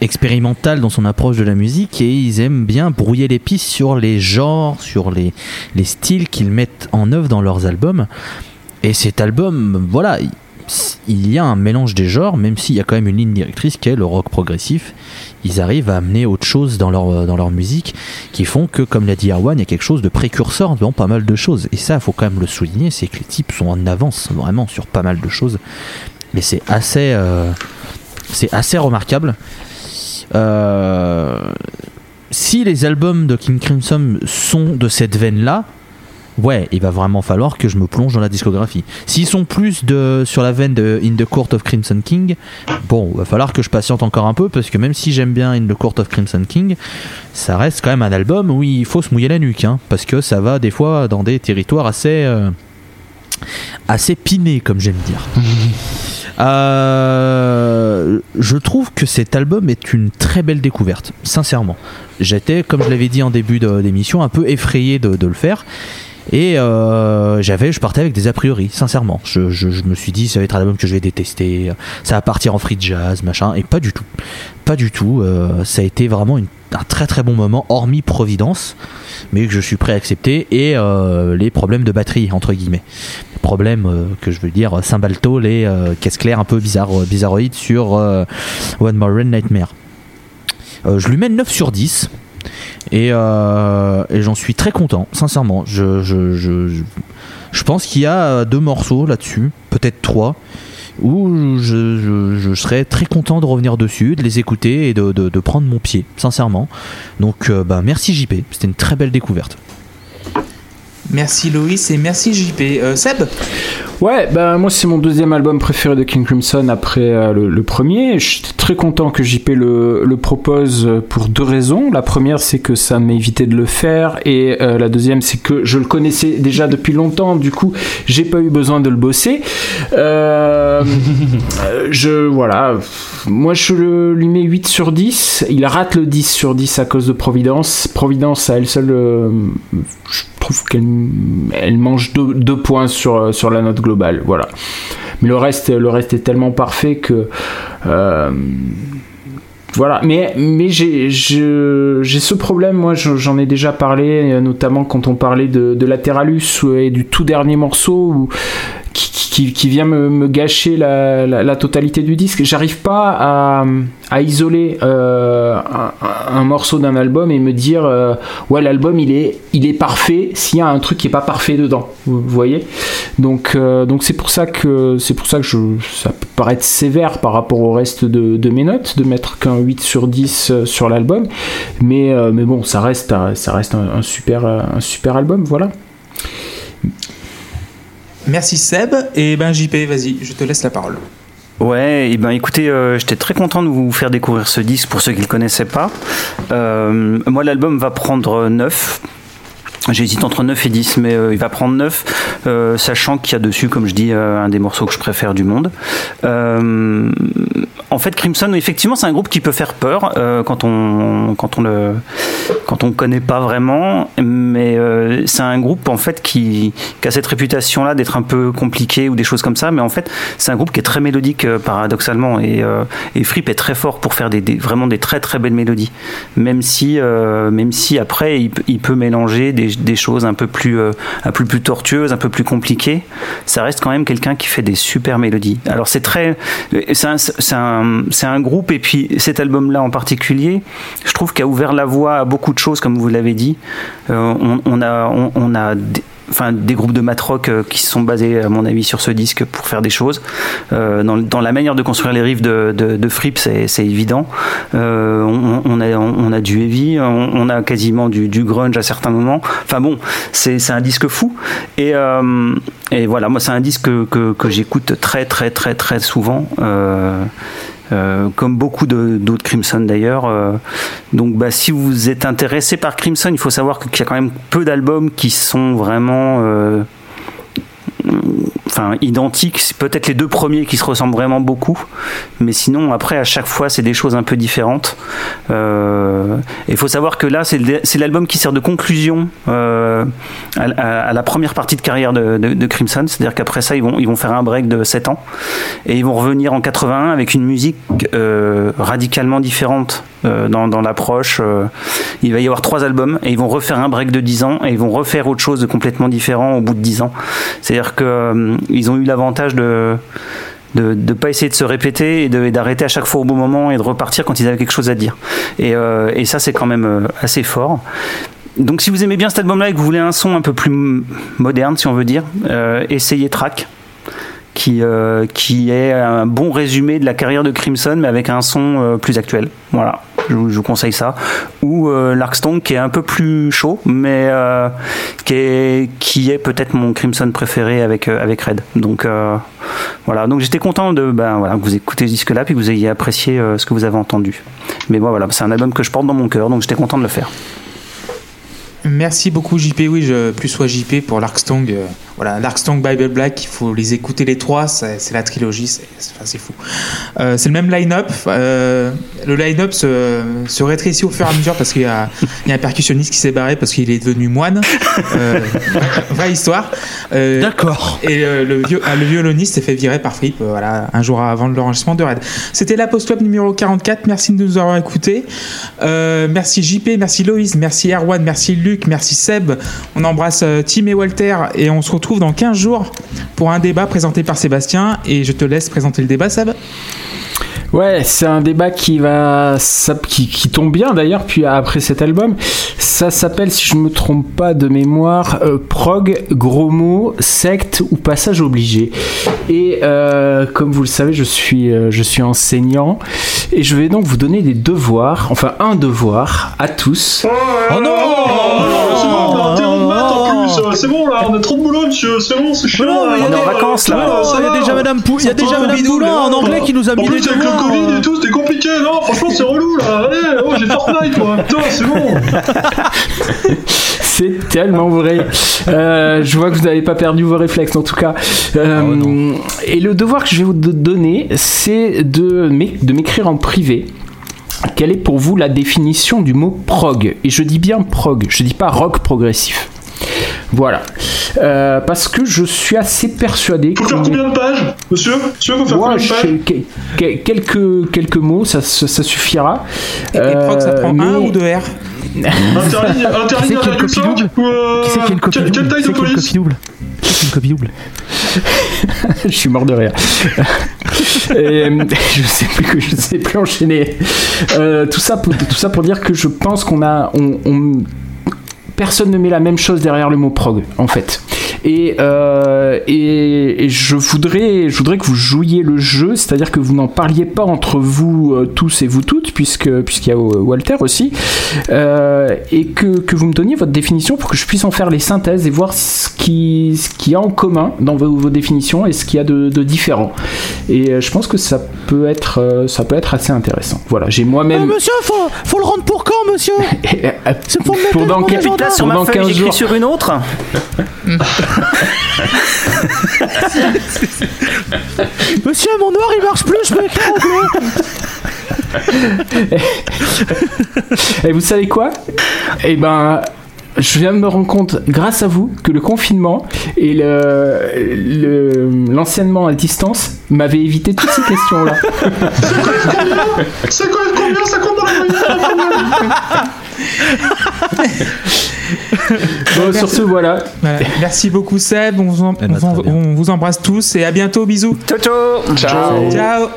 Speaker 2: expérimental dans son approche de la musique et ils aiment bien brouiller les pistes sur les genres, sur les, les styles qu'ils mettent en œuvre dans leurs albums. Et cet album, voilà, il- y a un mélange des genres, même s'il y a quand même une ligne directrice qui est le rock progressif. Ils arrivent à amener autre chose dans leur, dans leur musique qui font que, comme l'a dit Erwan, il y a quelque chose de précurseur dans pas mal de choses. Et ça, il faut quand même le souligner, c'est que les types sont en avance vraiment sur pas mal de choses. Mais c'est assez, euh, c'est assez remarquable. Euh, si les albums de King Crimson sont de cette veine-là, ouais, il va vraiment falloir que je me plonge dans la discographie. S'ils sont plus de, sur la veine de In the Court of Crimson King, bon, il va falloir que je patiente encore un peu parce que même si j'aime bien In the Court of Crimson King, ça reste quand même un album où il faut se mouiller la nuque, hein, parce que ça va des fois dans des territoires assez, euh, assez pinés, comme j'aime dire. Euh, je trouve que cet album est une très belle découverte, sincèrement. J'étais, comme je l'avais dit en début d'émission, un peu effrayé de, de le faire. Et euh, j'avais, je partais avec des a priori, sincèrement. Je, je- je me suis dit, ça va être un album que je vais détester, ça va partir en free jazz, machin, et pas du tout. Pas du tout. euh, ça a été vraiment une- un très très bon moment, hormis Providence, mais que je suis prêt à accepter, et euh, les problèmes de batterie, entre guillemets. Problèmes euh, que je veux dire, les euh, caisses claires un peu bizarre, bizarroïdes sur One More Rain Nightmare. Je lui mets 9 sur 10. Et, et j'en suis très content, sincèrement. Je, je, je- je pense qu'il y a deux morceaux là-dessus, peut-être trois, où je, serais très content de revenir dessus, de les écouter et de prendre mon pied, sincèrement. Donc euh, bah, merci JP, c'était une très belle découverte.
Speaker 1: Merci Loïs et merci JP. Euh, Seb
Speaker 5: Ouais, bah moi c'est mon deuxième album préféré de King Crimson après euh, le, le premier. Je suis très content que JP le, le propose euh, pour deux raisons. La première c'est que ça m'évitait de le faire et euh, la deuxième c'est que je le connaissais déjà depuis longtemps. Du coup, j'ai pas eu besoin de le bosser. Je voilà, moi je le- lui mets 8 sur 10. Il rate le 10 sur 10 à cause de Providence. Providence à elle seule je trouve qu'elle elle mange deux, points sur, euh, sur la note globale. Voilà. Mais le reste, est tellement parfait que. euh, voilà, mais, j'ai ce problème, moi je- j'en ai déjà parlé, euh, notamment quand on parlait de, de Lateralus et du tout dernier morceau qui, vient me, gâcher la, totalité du disque. J'arrive pas à, isoler euh, un, morceau d'un album et me dire euh, ouais l'album il est, il est parfait s'il y a un truc qui est pas parfait dedans, vous, voyez? Donc euh, donc c'est pour ça que c'est pour ça que je ça paraître sévère par rapport au reste de, mes notes, de mettre qu'un 8 sur 10 euh, sur l'album. Mais, mais bon, ça reste, ça reste un, un super, un super album, voilà.
Speaker 1: Merci Seb. Et ben JP, vas-y, je te laisse la parole.
Speaker 6: Ouais, et ben écoutez, euh, j'étais très content de vous faire découvrir ce disque pour ceux qui ne le connaissaient pas. Euh, moi, l'album va prendre 9. J'hésite entre 9 et 10, mais euh, il va prendre 9, euh, sachant qu'il y a dessus, comme je dis, un des morceaux que je préfère du monde. En fait, Crimson, effectivement, c'est un groupe qui peut faire peur quand on quand on le quand on connaît pas vraiment, euh, c'est un groupe en fait qui, a cette réputation-là d'être un peu compliqué ou des choses comme ça, mais en fait, c'est un groupe qui est très mélodique euh, paradoxalement et, euh, et Fripp est très fort pour faire vraiment des très très belles mélodies, même si même si après il, peut- mélanger des, choses un peu plus un peu plus tortueuses, un peu plus compliquées. Ça reste quand même quelqu'un qui fait des super mélodies. Alors c'est très c'est un, un, un groupe et puis cet album-là en particulier, je trouve qu'a ouvert la voie à beaucoup de choses comme vous l'avez dit. On, a des- groupes de mat rock euh, qui se sont basés, à mon avis, sur ce disque pour faire des choses. Euh, dans, la manière de construire les riffs de, Fripp, c'est évident. Euh, on, a, du heavy, on, a quasiment du, grunge à certains moments. Enfin bon, c'est un disque fou. Et, voilà, moi, c'est un disque que, que, que j'écoute très, très, très, très souvent. Euh, comme beaucoup d'autres Crimson d'ailleurs. Euh, donc, bah, si vous êtes intéressé par Crimson, il faut savoir qu'il y a quand même peu d'albums qui sont vraiment euh, enfin identiques. C'est peut-être les deux premiers qui se ressemblent vraiment beaucoup, mais sinon après à chaque fois c'est des choses un peu différentes. Euh, il faut savoir que là c'est l'album qui sert de conclusion euh, à, la première partie de carrière de, Crimson, c'est-à-dire qu'après ça ils vont ils vont faire un break de 7 ans et ils vont revenir en 81 avec une musique euh, radicalement différente euh, dans, l'approche. euh, il va y avoir trois albums et ils vont refaire un break de 10 ans et ils vont refaire autre chose de complètement différent au bout de 10 ans. C'est-à-dire euh, ils ont eu l'avantage de de ne pas essayer de se répéter et d'arrêter à chaque fois au bon moment et de repartir quand ils avaient quelque chose à dire. Et, euh, ça, c'est quand même euh, assez fort. Donc, si vous aimez bien cet album-là et que vous voulez un son un peu plus moderne, si on veut dire, essayez Track, qui, qui est un bon résumé de la carrière de Crimson, mais avec un son plus actuel. Voilà, je, vous- conseille ça. Ou euh, Larkstone, qui est un peu plus chaud, mais euh, qui est, peut-être mon Crimson préféré avec, euh, avec Red. Donc euh, voilà, donc j'étais content de ben, voilà, que vous écoutez ce disque-là, puis que vous ayez apprécié ce que vous avez entendu. Mais bon, voilà, c'est un album que je porte dans mon cœur, donc j'étais content de le faire.
Speaker 1: Merci beaucoup JP. Oui, plus sois JP pour l'Arkstong. Voilà, l'Arkstong Bible Black, il faut les écouter les trois, c'est la trilogie, c'est enfin, fou. Euh, c'est le même line-up. euh, le line-up se, se rétrécit au fur et à mesure parce qu'il y, a il y a un percussionniste qui s'est barré parce qu'il est devenu moine. Euh, vraie histoire.
Speaker 2: D'accord.
Speaker 1: et le, viol- le violoniste s'est fait virer par euh, voilà, un jour avant l'enregistrement de Red. C'était la Post Club numéro 44. Merci de nous avoir écoutés. Merci JP, merci Loïs, merci Erwan, merci Luc, merci Seb. On embrasse Tim et Walter et on se retrouve dans 15 jours pour un débat présenté par Sébastien. Et je te laisse présenter le débat, Seb.
Speaker 5: Ouais, c'est un débat qui va ça- qui, qui tombe bien d'ailleurs puis après cet album. Ça s'appelle si je me trompe pas de mémoire euh, prog, gros mots, secte ou passage obligé. Et euh, comme vous le savez, je suis euh, je suis enseignant et je vais donc vous donner des devoirs, enfin un devoir à tous.
Speaker 2: Oh non
Speaker 4: plus. C'est bon là, on a trop de boulot, monsieur. C'est bon, c'est chiant.
Speaker 2: non, mais il y a
Speaker 6: On est en
Speaker 2: des-
Speaker 6: vacances là.
Speaker 2: Il y a déjà Madame Pou- il y a déjà Madame Poulain en anglais qui nous a
Speaker 4: En
Speaker 2: mis les
Speaker 4: plus, avec le. Covid et tout, c'était compliqué. Non, franchement, c'est relou là. Allez, oh, j'ai Fortnite moi. Putain, c'est bon.
Speaker 5: C'est tellement vrai. Euh, je vois que vous n'avez pas perdu vos réflexes en tout cas. Euh, et le devoir que je vais vous do- donner, c'est de m'é- de m'écrire en privé. Quelle est pour vous la définition du mot prog? Et je dis bien prog, je dis pas rock progressif. Voilà. Euh, parce que je suis assez persuadé
Speaker 4: Faut faire combien de pages, monsieur? Monsieur, faut faire
Speaker 5: Ouais,
Speaker 4: combien de pages?
Speaker 5: que- que- quelques, quelques mots, ça, ça, ça suffira.
Speaker 1: Et, et prog, ça
Speaker 5: Euh,
Speaker 1: un ou deux R?
Speaker 4: Interligne, interligne
Speaker 2: Qui c'est qui a une copie
Speaker 4: 1,5
Speaker 2: double
Speaker 4: ou euh,
Speaker 2: Qui c'est qui a une copie double
Speaker 4: taille
Speaker 2: Qui
Speaker 4: de
Speaker 2: c'est qui a une
Speaker 4: police?
Speaker 2: copie double Qui c'est qui a une copie double
Speaker 5: je suis mort de rire. Et, je sais plus que je sais plus enchaîner. Euh, tout ça pour tout ça pour dire que je pense qu'on a on, on- personne ne met la même chose derrière le mot prog en fait. Et, euh, et, et je voudrais, je voudrais que vous jouiez le jeu, c'est-à-dire que vous n'en parliez pas entre vous euh, tous et vous toutes, puisque puisqu'il y a euh, Walter aussi, euh, et que, que vous me donniez votre définition pour que je puisse en faire les synthèses et voir ce qui ce qu'il y a en commun dans vos, vos définitions et ce qu'il y a de, de différent. Et euh, je pense que ça peut être euh, ça peut être assez intéressant. Voilà, j'ai moi-même
Speaker 2: monsieur, faut, faut le rendre pour quand, monsieur? C'est pour
Speaker 5: pour
Speaker 2: mettre
Speaker 5: dans quel- pour dans
Speaker 6: feuille,
Speaker 5: 15
Speaker 6: j'écris
Speaker 5: jours.
Speaker 6: sur une autre.
Speaker 2: Monsieur, mon noir il marche plus, je peux écrire en bleu.
Speaker 5: Et vous savez quoi? Eh ben, je viens de me rendre compte, grâce à vous, que le confinement et le- le- l'enseignement à distance m'avaient évité toutes ces questions-là.
Speaker 4: C'est quoi combien ça compte dans la
Speaker 5: Bon, sur ce, voilà.
Speaker 1: Voilà. Merci beaucoup Seb, on vous, en- on on embrasse tous et à bientôt, bisous.
Speaker 6: Ciao, ciao.
Speaker 3: Ciao.
Speaker 1: Ciao